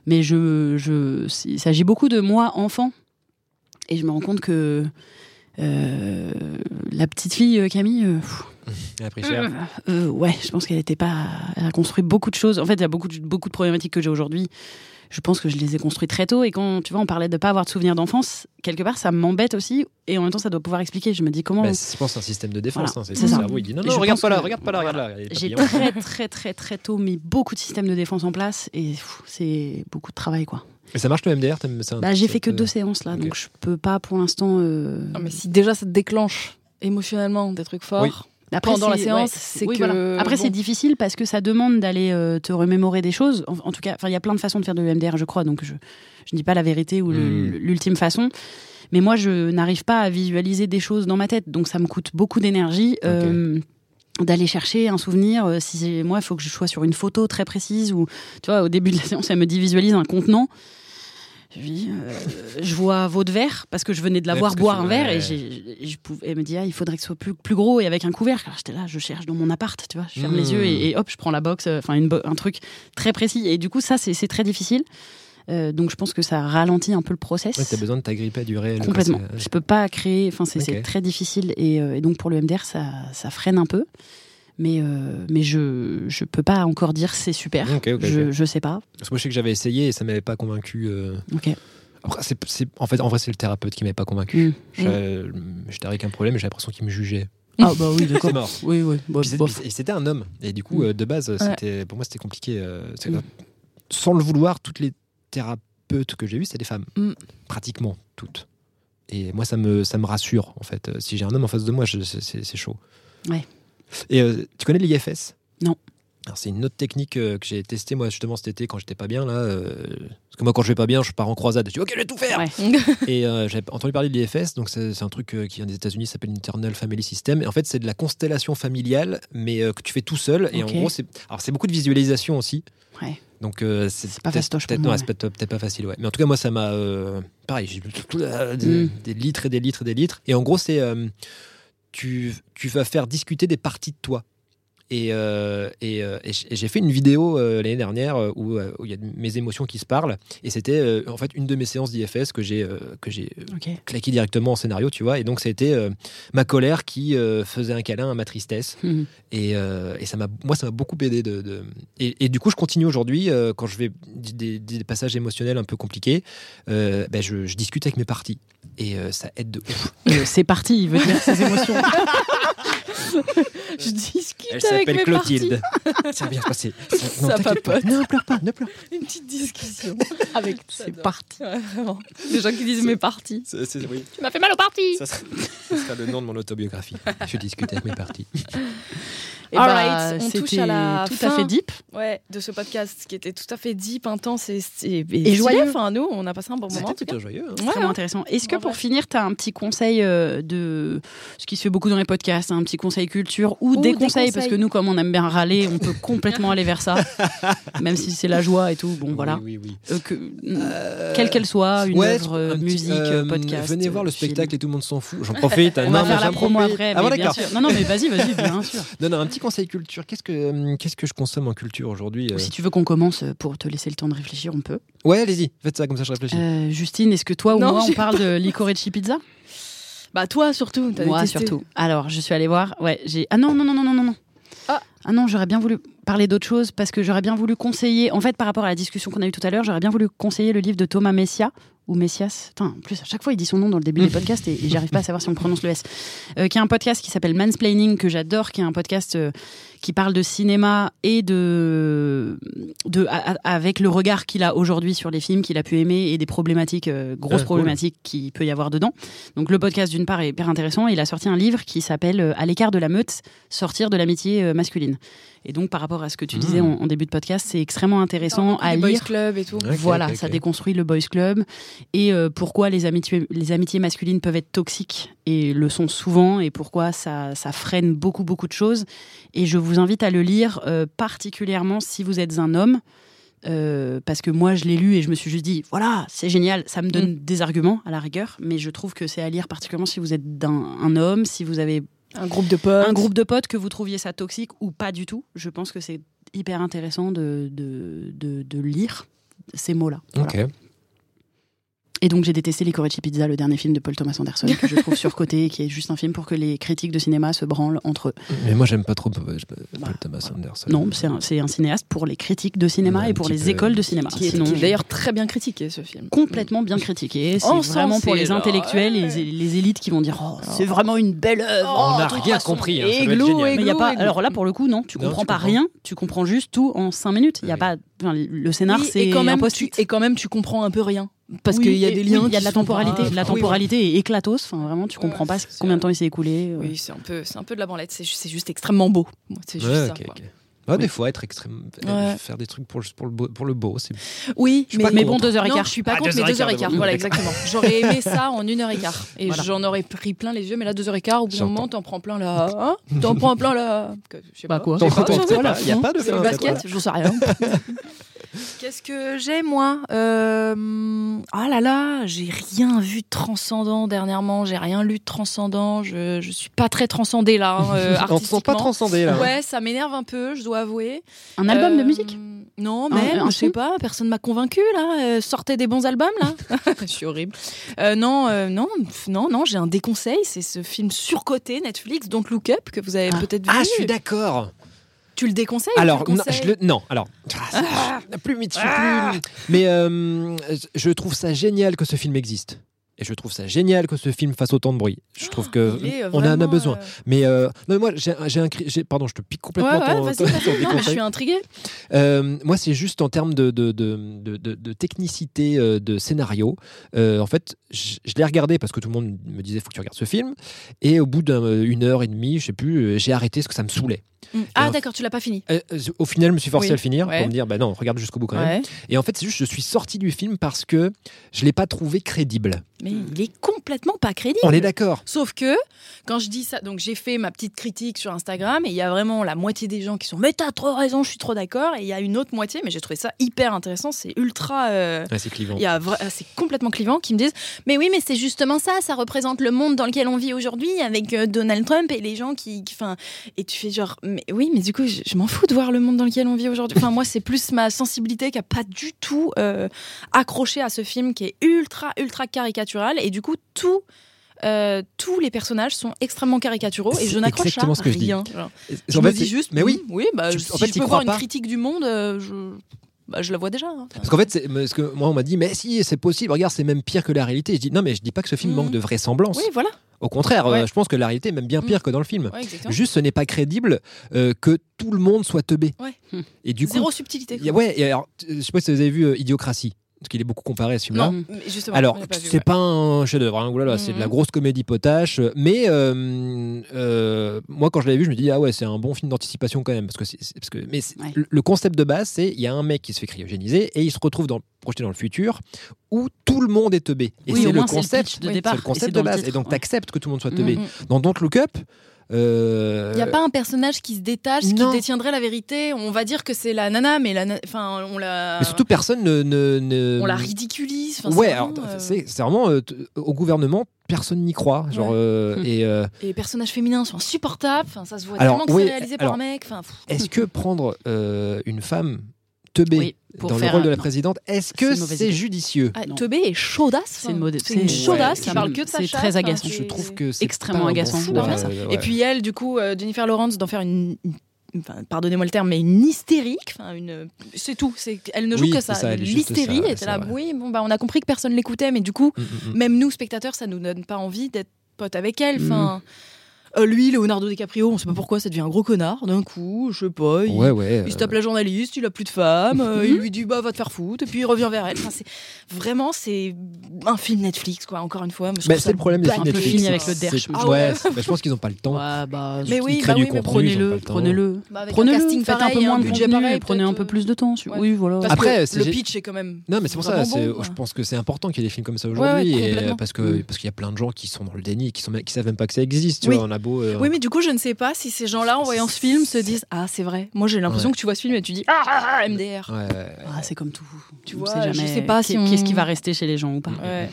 mais je, je, il s'agit beaucoup de moi, enfant. Et je me rends compte que euh, la petite fille Camille, euh, Elle a pris cher. euh, ouais, je pense qu'elle était pas. Elle a construit beaucoup de choses. En fait, il y a beaucoup de, beaucoup de problématiques que j'ai aujourd'hui je pense que je les ai construits très tôt. Et quand tu vois, on parlait de pas avoir de souvenirs d'enfance, quelque part, ça m'embête aussi. Et en même temps, ça doit pouvoir expliquer. Je me dis comment. Bah, je pense que c'est un système de défense. Voilà, hein, c'est cerveau, il dit non, non, je regarde pas là, que- regarde pas là, regarde là. J'ai très très très très tôt mis beaucoup de systèmes de défense en place et c'est beaucoup de travail quoi. Et ça marche le MDR Bah, j'ai fait que deux séances là, donc je peux pas pour l'instant. euh, Non, mais si déjà ça te déclenche émotionnellement des trucs forts, Oui. Après, pendant la c'est- séance, ouais, c'est oui, que. voilà. Après, bon. c'est difficile parce que ça demande d'aller euh, te remémorer des choses. En, en tout cas, enfin, il y a plein de façons de faire de l'EMDR, je crois. Donc, je je ne dis pas la vérité ou le- Mm. l'ultime façon. Mais moi, je n'arrive pas à visualiser des choses dans ma tête. Donc, ça me coûte beaucoup d'énergie. euh, d'aller chercher un souvenir euh, si c'est- moi il faut que je sois sur une photo très précise ou tu vois au début de la séance elle me dit visualise un contenant je euh, je vois votre verre parce que je venais de la Ouais, voir boire tu- un verre et je pouvais, elle me dit ah, il faudrait que ce soit plus, plus gros et avec un couvercle. Alors j'étais là, je cherche dans mon appart, tu vois, je ferme Mmh. les yeux et, et hop, je prends la box, euh, enfin bo- un truc très précis. Et du coup, ça c'est très difficile. Euh, donc je pense que ça ralentit un peu le process. Ouais, t'as besoin de t'agripper à du réel. Complètement. Je peux pas créer. Enfin, c'est très difficile et, euh, et donc pour le MDR, ça, ça freine un peu. Mais euh, mais je je peux pas encore dire c'est super. Ok, ok, je je sais pas. Parce que moi, je sais que j'avais essayé et ça m'avait pas convaincu. euh. En fait, en vrai, c'est le thérapeute qui m'avait pas convaincu. Mm. J'avais- J'étais avec un problème et j'ai l'impression qu'il me jugeait. Ah bah oui, d'accord. Mort. Oui oui. Bah, et c'était un homme. Et du coup, euh, de base, c'était, pour moi, c'était compliqué. euh, Mm. Sans le vouloir, toutes les thérapeutes que j'ai vues, c'est des femmes. Mm. Pratiquement toutes. Et moi, ça me, ça me rassure, en fait. Si j'ai un homme en face de moi, je- c'est, c'est- c'est chaud. Ouais. Et euh, tu connais l'IFS Non. Alors, c'est une autre technique euh, que j'ai testée, moi, justement, cet été, quand j'étais pas bien. Là, euh, parce que moi, quand je vais pas bien, je pars en croisade. Je dis, OK, je vais tout faire. Ouais. Et euh, j'avais entendu parler de l'IFS, donc c'est un truc qui vient des États-Unis, s'appelle Internal Family System. Et en fait, c'est de la constellation familiale, mais que tu fais tout seul. Et en gros, c'est alors c'est beaucoup de visualisation aussi. Ouais. Donc euh, c'est pas peut-être- fastoche peut-être pas facile, ouais. Mais en tout cas, moi, ça m'a euh, pareil. J'ai des, Mm. des litres et des litres et des litres. Et en gros, c'est euh, tu tu vas faire discuter des parties de toi. Et, euh, et, euh, et j'ai fait une vidéo euh, l'année dernière où il y a mes émotions qui se parlent. Et c'était en fait une de mes séances d'IFS que j'ai que j'ai euh, Ok. claqué directement en scénario, tu vois. Et donc, c'était ma colère qui faisait un câlin à ma tristesse. Mhm. Et, et ça m'a, moi, ça m'a beaucoup aidé. De, de- Et, du coup, je continue aujourd'hui, quand je vais des, des passages émotionnels un peu compliqués, ben, je, je discute avec mes parties. Et ça aide de ouf. C'est parti, il veut dire ses émotions. Je discute Elle avec s'appelle mes Clotilde. ça va bien se passer. Non, Ça t'inquiète pas. Non, pleure pas, ne pleure pas. Une petite discussion. Avec ses parties. Ouais, vraiment. Les gens qui disent mes parties. C'est- c'est- oui. Tu m'as fait mal aux parties. Ça, sera, ça sera le nom de mon autobiographie. Je discute avec mes parties. Et Alright, on touche à la tout fin. à fait deep. Ouais, de ce podcast qui était tout à fait deep, intense et, et, Et joyeux. Enfin, nous, on a passé un bon moment. C'était plutôt joyeux. hein. Ouais, Vraiment intéressant. Est-ce que En pour vrai. finir, tu as un petit conseil euh, de ce qui se fait beaucoup dans les podcasts, un petit conseil culture ou, Ou des, des conseils, Parce que nous, comme on aime bien râler, on peut complètement aller vers ça. Même si c'est la joie et tout. Bon, voilà. Oui, oui, oui. Euh, que- Quelle qu'elle soit, une Ouais, œuvre, euh, un petit- musique, euh, podcast. Venez voir le euh, film. spectacle et tout le monde s'en fout. J'en profite. On va faire la promo après, Ah. Non, non, mais vas-y, vas-y, bien sûr. Non, non, un petit conseil culture. Qu'est-ce que, hum, qu'est-ce que je consomme en culture aujourd'hui euh si tu veux qu'on commence euh, pour te laisser le temps de réfléchir, on peut. Ouais, allez-y, faites ça, comme ça je réfléchis. Euh, Justine, est-ce que toi ou Non, moi, on parle de Licorice Pizza? Bah, toi surtout. Moi testé. surtout. Alors, je suis allée voir. Ouais, j'ai. Ah non, non, non, non, non, non, non. Ah. non, j'aurais bien voulu parler d'autre chose parce que j'aurais bien voulu conseiller. En fait, par rapport à la discussion qu'on a eue tout à l'heure, j'aurais bien voulu conseiller le livre de Thomas Messia ou Messias. En plus, à chaque fois, il dit son nom dans le début des podcasts et, et j'arrive pas à savoir si on prononce le S. Euh, qui est un podcast qui s'appelle Mansplaining que j'adore, qui est un podcast euh, qui parle de cinéma et de, de a- a- avec le regard qu'il a aujourd'hui sur les films qu'il a pu aimer et des problématiques, euh, grosses Ah, cool. problématiques qu'il peut y avoir dedans. Donc le podcast d'une part est hyper intéressant. Il a sorti un livre qui s'appelle À l'écart de la meute, sortir de l'amitié masculine. Et donc par rapport à ce que tu disais Mmh. en, en début de podcast, c'est extrêmement intéressant à Les boys lire. club et tout. Ok, voilà, ça déconstruit le boys club et euh, pourquoi les amitiés, les amitiés masculines peuvent être toxiques et le sont souvent et pourquoi ça, ça freine beaucoup beaucoup de choses. Et je vous invite à le lire euh, particulièrement si vous êtes un homme. euh, parce que moi je l'ai lu et je me suis juste dit voilà c'est génial ça me donne des arguments à la rigueur mais je trouve que c'est à lire particulièrement si vous êtes un homme si vous avez Un groupe de potes. un groupe de potes que vous trouviez ça toxique ou pas du tout je pense que c'est hyper intéressant de, de, de, de lire ces mots là Ok. Et donc j'ai détesté Licorice Pizza, le dernier film de Paul Thomas Anderson, que je trouve surcoté, et qui est juste un film pour que les critiques de cinéma se branlent entre eux. Mais moi, j'aime pas trop Paul Thomas Anderson. Non, c'est un, c'est un cinéaste pour les critiques de cinéma et pour les peu. écoles de cinéma. Qui est, Sinon, qui est d'ailleurs très bien critiqué ce film. complètement bien critiqué. C'est On sent vraiment pour c'est les intellectuels, ouais. les, les élites qui vont dire oh, c'est vraiment une belle œuvre. On n'a toute rien compris, hein, Églou, y a églou, pas. églou. Alors là, pour le coup, non, tu Non, comprends tu pas comprends. rien. Tu comprends juste tout en 5 minutes. Il y a pas. enfin, le scénar, Oui, c'est et quand même, et quand même, tu comprends un peu rien. Parce Oui, qu'il y a des liens. Il y a de la temporalité. pas- La Oui, oui. temporalité est éclatos. Enfin, vraiment, tu comprends pas c'est combien de temps il s'est écoulé. euh. Oui, c'est un peu, c'est un peu de la branlette. C'est juste, c'est juste extrêmement beau. C'est juste Ouais, ça. quoi. Des fois, être extrême, Ouais. faire des trucs pour, juste pour le beau, pour le beau c'est Oui, pas Mais bon, contre. deux heures et Non, quart. je suis pas Ah, contre, deux mais heures et deux heures et quart, quart. oui, Voilà, d'accord. exactement. J'aurais aimé ça en une heure et quart. Et Voilà. j'en aurais pris plein les yeux, mais là, deux heures et quart, au bout d'un moment, t'en prends plein là. Hein T'en prends plein là. Que- Je sais Bah pas. quoi Je sais pas, pas. Il y a pas de basket, j'en sais rien. Qu'est-ce que j'ai moi? Euh... Ah là là, j'ai rien vu de transcendant dernièrement. J'ai rien lu de transcendant. Je, je suis pas très transcendée là, hein, euh, On se sent pas artistiquement. transcendé là. Ouais, ça m'énerve un peu, je dois avouer. Un album de Euh, musique? Non, Un- même, un je sais pas, personne m'a convaincu là. Euh, sortez des bons albums là. je suis horrible. Euh, non, euh, non, non, non, j'ai un déconseil, c'est ce film surcoté Netflix, Don't Look Up, que vous avez Ah. peut-être vu. Ah, je suis d'accord. Tu le déconseilles Alors, tu le non, conseilles je le- non, alors, ah, plus vite, je suis plus. Mais euh, je trouve ça génial que ce film existe. Et je trouve ça génial que ce film fasse autant de bruit. Je trouve que euh, on en a besoin. euh, Mais euh, non, moi, j'ai un Pardon, je te pique Ouais, complètement ouais, ton, vas-y, ton- ton Non, mais je suis intriguée. Euh, moi, c'est juste en termes de, de, de, de, de- de technicité de scénario. Euh, en fait, je, je l'ai regardé parce que tout le monde me disait faut que tu regardes ce film. Et au bout d'une heure et demie, je sais plus, j'ai arrêté parce que ça me saoulait. Mm. Ah, d'accord, tu l'as pas fini. Euh, euh, au final, je me suis forcé Oui. à le finir Ouais. pour me dire bah non, regarde jusqu'au bout quand même. Ouais. Et en fait, c'est juste je suis sorti du film parce que je l'ai pas trouvé crédible. Mais il est complètement pas crédible. On est d'accord. Sauf que quand je dis ça, donc j'ai fait ma petite critique sur Instagram et il y a vraiment la moitié des gens qui sont mais t'as trop raison, je suis trop d'accord. Et il y a une autre moitié, mais j'ai trouvé ça hyper intéressant, c'est ultra. euh, c'est clivant. il y a vra- c'est complètement clivant qui me disent mais oui mais c'est justement ça ça représente le monde dans lequel on vit aujourd'hui avec Donald Trump et les gens qui qui- enfin et tu fais genre mais oui mais du coup je, je m'en fous de voir le monde dans lequel on vit aujourd'hui enfin moi c'est plus ma sensibilité qui a pas du tout euh, accroché à ce film qui est ultra ultra caricatural et du coup tout euh, tous les personnages sont extrêmement caricaturaux et je n'accroche à ce que je dis. rien. genre. En Je fait, me dis c'est- juste, Mais oui. mm, oui, bah, Tu- si en fait, je peux voir pas. une critique du monde, euh, je, bah, je la vois déjà. hein. Parce qu'en fait, parce que moi, on m'a dit, mais si, c'est possible, regarde, c'est même pire que la réalité. Je dis, non, mais je dis pas que ce film Mhm. manque de vraisemblance. Oui, voilà. Au contraire, Ouais. euh, je pense que la réalité est même bien pire que dans le film. Ouais. Juste, ce n'est pas crédible euh, que tout le monde soit teubé. Ouais. Et du coup, Zéro subtilité. il y a- quoi. ouais, et alors, je sais pas si vous avez vu euh, Idiocratie, parce qu'il est beaucoup comparé à ce film-là. Alors, c'est pas un chef-d'œuvre, hein, c'est de la Mhm. grosse comédie potache. Mais euh, euh, moi, quand je l'avais vu, je me dis ah ouais, c'est un bon film d'anticipation quand même, parce que parce que mais Ouais. le- le concept de base, c'est il y a un mec qui se fait cryogéniser et il se retrouve dans, projeté dans le futur où tout le monde est teubé. Et Oui, c'est le le concept, pitch de départ. le concept de le base. titre, Et donc ouais. t'acceptes que tout le monde soit teubé. Mm. Dans Don't Look Up. Euh, Il n'y a pas un personnage qui se détache, non. qui détiendrait la vérité. On va dire que c'est la nana, mais la, na- enfin, on la, Mais surtout personne ne, ne- ne- on la ridiculise. Enfin, ouais, euh, c'est vraiment euh, t- au gouvernement, personne n'y croit. Genre, Ouais. euh, et euh, Et les personnages féminins sont insupportables. Enfin, ça se voit Alors, tellement que oui, c'est réalisé par un mec. Enfin, est-ce que prendre euh, une femme teubée Oui, pour dans le rôle de la non. présidente, est-ce que c'est judicieux ah. Teubé est chaudasse. C'est une enfin, mode- c'est une chaudasse ouais, qui parle que de sa c'est très enfin, agaçant. Je trouve que c'est extrêmement bon agaçant ça. ouais, Et puis elle, du coup, euh, Jennifer Lawrence, d'en faire une, une- enfin, pardonnez-moi le terme, mais une hystérique. Enfin, une, c'est tout. C'est, elle ne joue Oui, que ça. L'hystérie était là. Oui, bon, bah, on a compris que personne l'écoutait, mais du coup, Mm, mm, mm. même nous, spectateurs, ça nous donne pas envie d'être potes avec elle. Enfin, euh, lui, Leonardo DiCaprio, on sait pas pourquoi, ça devient un gros connard d'un coup. Je sais pas. Il, Ouais, ouais. il se euh, tape la journaliste, il a plus de femme, euh, il lui dit bah va te faire foutre, et puis il revient vers elle. Enfin, c'est vraiment c'est un film Netflix quoi. Encore une fois, trouve c'est le problème des films Netflix. avec le derche. Ah ouais. Bah, je pense qu'ils n'ont pas le temps. Ouais, bah, Mais oui, bah du oui, ont prenez-le, le temps. prenez-le. Bah, Prenez-le, casting faites un peu moins de budget prenez un peu euh, plus de temps. Oui, voilà. Après, le pitch est quand même. Non, mais c'est pour ça, vraiment c'est- bon, je pense que c'est important qu'il y ait des films comme ça aujourd'hui. euh, parce que Mm. parce qu'il y a plein de gens qui sont dans le déni, qui sont qui savent même pas que ça existe. On a beau. euh, Oui, mais du coup, je ne sais pas si ces gens-là, en voyant ce film, se disent Ah, c'est vrai. Moi, j'ai l'impression Ouais. que tu vois ce film et tu dis Ah, ah, ah, MDR. ouais, ouais, ouais. Ah, c'est comme tout. Tu On vois, sait je jamais sais pas si on- Qu'est-ce qui va rester chez les gens ou pas Ouais.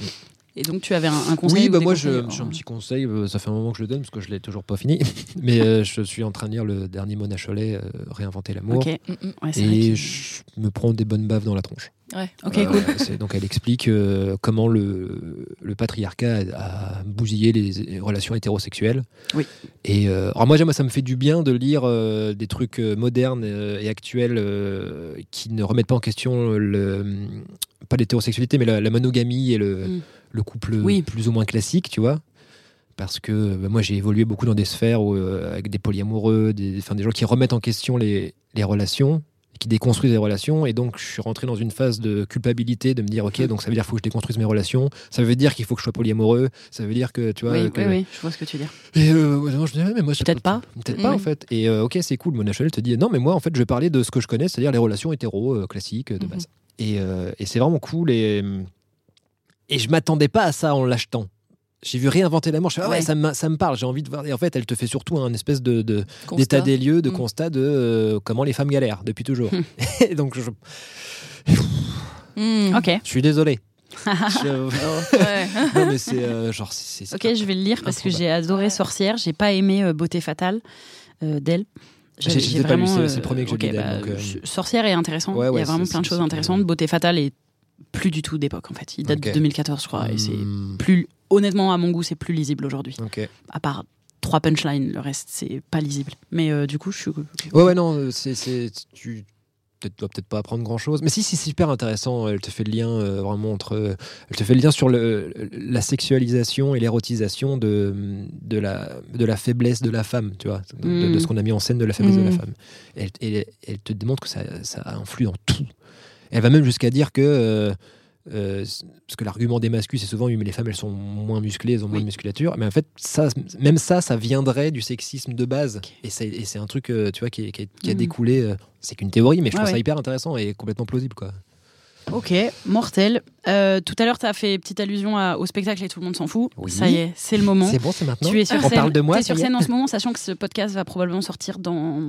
Et donc tu avais un, un conseil Oui, ou bah moi j'ai un petit conseil, euh, ça fait un moment que je le donne parce que je l'ai toujours pas fini, mais euh, je suis en train de lire le dernier Mona Cholet, euh, Réinventer l'amour, Ok. Mm, mm. Ouais, et je me prends des bonnes baves dans la tronche. Ok, Euh, cool. c'est- donc elle explique euh, comment le, le patriarcat a, a bousillé les relations hétérosexuelles. Oui. Et euh, alors moi, ça me fait du bien de lire euh, des trucs euh, modernes et actuels qui ne remettent pas en question le, pas l'hétérosexualité, mais la, la monogamie et le, Mm. le couple Oui. plus ou moins classique, tu vois. Parce que bah, moi, j'ai évolué beaucoup dans des sphères où, euh, avec des polyamoureux, des, des gens qui remettent en question les, les relations qui déconstruisent les relations. Et donc je suis rentré dans une phase de culpabilité de me dire ok donc ça veut dire qu'il faut que je déconstruise mes relations. Ça veut dire qu'il faut que je sois polyamoureux. Ça veut dire que tu vois Oui, que- oui, oui, je vois ce que tu veux dire. et euh, non, je disais, mais moi je- Peut-être pas. peut-être pas en fait. Et euh, ok c'est cool. Mona Chollet te dit non mais moi en fait je vais parler de ce que je connais c'est-à-dire les relations hétéro euh, classiques de Mhm. base. Et, et c'est vraiment cool et et je m'attendais pas à ça en l'achetant j'ai vu réinventer l'amour je fais ah ouais, Ouais. ça, me, ça me parle j'ai envie de voir et en fait elle te fait surtout un espèce de, de- Constat. d'état des lieux, de Mm. constat de euh, comment les femmes galèrent depuis toujours. Et donc je, Mm. Ok. je suis désolé. Je- non mais c'est euh, genre c'est. c'est- Ok, je vais le lire parce que j'ai adoré Sorcière. J'ai pas aimé euh, Beauté fatale euh, d'elle. J'ai- je l'ai pas lu, c'est- c'est le premier que j'ai ok, lu d'elle, bah, donc, euh, Sorcière est intéressant. Ouais, Il y a vraiment plein de choses intéressantes. Beauté fatale est plus du tout d'époque en fait. Il date de 2014, je crois. Et c'est Hmm, plus, honnêtement, à mon goût, c'est plus lisible aujourd'hui. Ok. À part trois punchlines, le reste c'est pas lisible. Mais euh, du coup, je suis. Ouais ouais non euh, c'est tu dois peut-être pas apprendre grand chose mais si c'est super intéressant elle te fait le lien euh, vraiment entre euh, elle te fait le lien sur le, la sexualisation et l'érotisation de, de la de la faiblesse de la femme tu vois de, de- de Mm. ce qu'on a mis en scène de la faiblesse de la Mm. femme elle, elle, elle te démontre que ça, ça influe dans tout elle va même jusqu'à dire que euh, parce que l'argument des masculins, c'est souvent les femmes elles sont moins musclées, elles ont moins de musculature. Mais en fait, ça, même ça, ça viendrait du sexisme de base. Et c'est et c'est un truc, euh, tu vois, qui, a Mhm. découlé. euh, c'est qu'une théorie, mais je trouve ça hyper intéressant et complètement plausible, quoi. Ok, mortel. Euh, tout à l'heure, tu as fait petite allusion à- au spectacle et tout le monde s'en fout. Oui. Ça y est, c'est le moment. C'est bon, c'est maintenant. Tu es sur On scène. parle de moi. T'es ça sur scène en ce moment, sachant que ce podcast va probablement sortir dans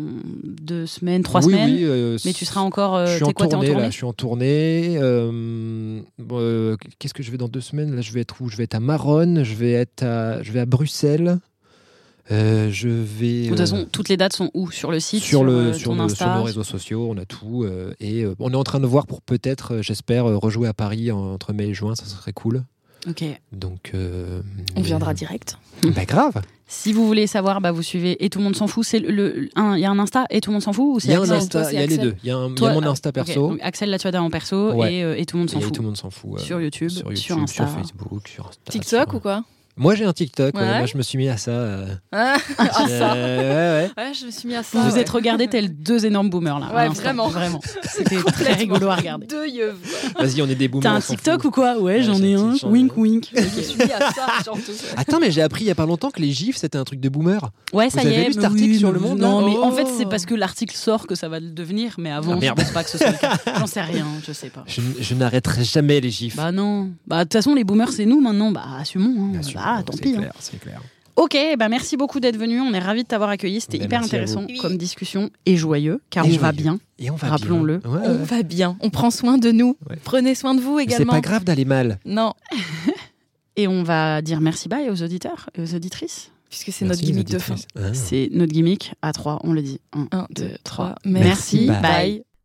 deux semaines, trois oui, semaines. Oui, euh, Mais tu seras encore. euh, je suis t'es en quoi, tournée, en tournée là. Je suis en tournée. euh, bon, euh, Qu'est-ce que je vais dans deux semaines Là, je vais être où? Je vais être à Maronne. Je vais être à, je vais à Bruxelles. Euh, je vais. De toute euh, façon, toutes les dates sont où? Sur le site sur, le, euh, sur, nos, Insta sur nos réseaux sociaux, on a tout. euh, et euh, on est en train de voir pour peut-être, euh, j'espère, euh, rejouer à Paris en- entre mai et juin, ça serait cool. Ok. Donc. euh, On viendra direct. Bah grave Si vous voulez savoir, bah, vous suivez et tout le monde s'en fout. C'est le, il y a un Insta et tout le monde s'en fout ou Il c'est y a un Insta, il y a les deux. Il y a, mon Insta ok, perso. donc Axel Latuada en perso Ouais. et, euh, et tout le monde s'en et fout. tout le monde s'en fout. euh, Sur YouTube, sur, YouTube, sur Insta. Facebook, sur Insta. TikTok sur- ou quoi? Moi j'ai un TikTok, ouais, Ouais. moi je me suis mis à ça. euh, Ah, ah, ça. euh, ouais, ouais. Ouais, je me suis mis à Vous ça. vous ouais. êtes regardés tels deux énormes boomers là. Ouais, vraiment. Vraiment. C'était très rigolo à regarder. Deux yeux. Vas-y, on est des boomers. T'as un TikTok ou quoi? Ouais, j'en ai un Wink wink. Je me suis mis à ça, surtout. Attends, mais j'ai appris il y a pas longtemps que les gifs c'était un truc de boomer. Ouais, ça Vous y avez est. lu cet article oui, sur Le Monde, Non, mais en fait, Oh. c'est parce que l'article sort que ça va le devenir. Mais avant, Ah, je merde. pense pas que ce soit le cas. J'en sais rien, je sais pas. Je, n'arrêterai jamais les gifs. Bah non. Bah de toute façon, les boomers, c'est nous maintenant. Bah assumons. Bah tant c'est pis. hein. c'est clair. Ok, bah merci beaucoup d'être venu. On est ravis de t'avoir accueilli. C'était Bah, hyper intéressant comme discussion et joyeux, car Et on va bien. Et on va Rappelons-le. bien. Ouais, On ouais. va bien. On prend soin de nous. Ouais. Prenez soin de vous Mais C'est également. pas grave d'aller mal. Non, Et on va dire merci bye aux auditeurs et aux auditrices. puisque c'est notre gimmick de fin. Ah. C'est notre gimmick à trois, on le dit. Un, 1, deux, 2, trois. 3. Merci, Merci. bye. bye.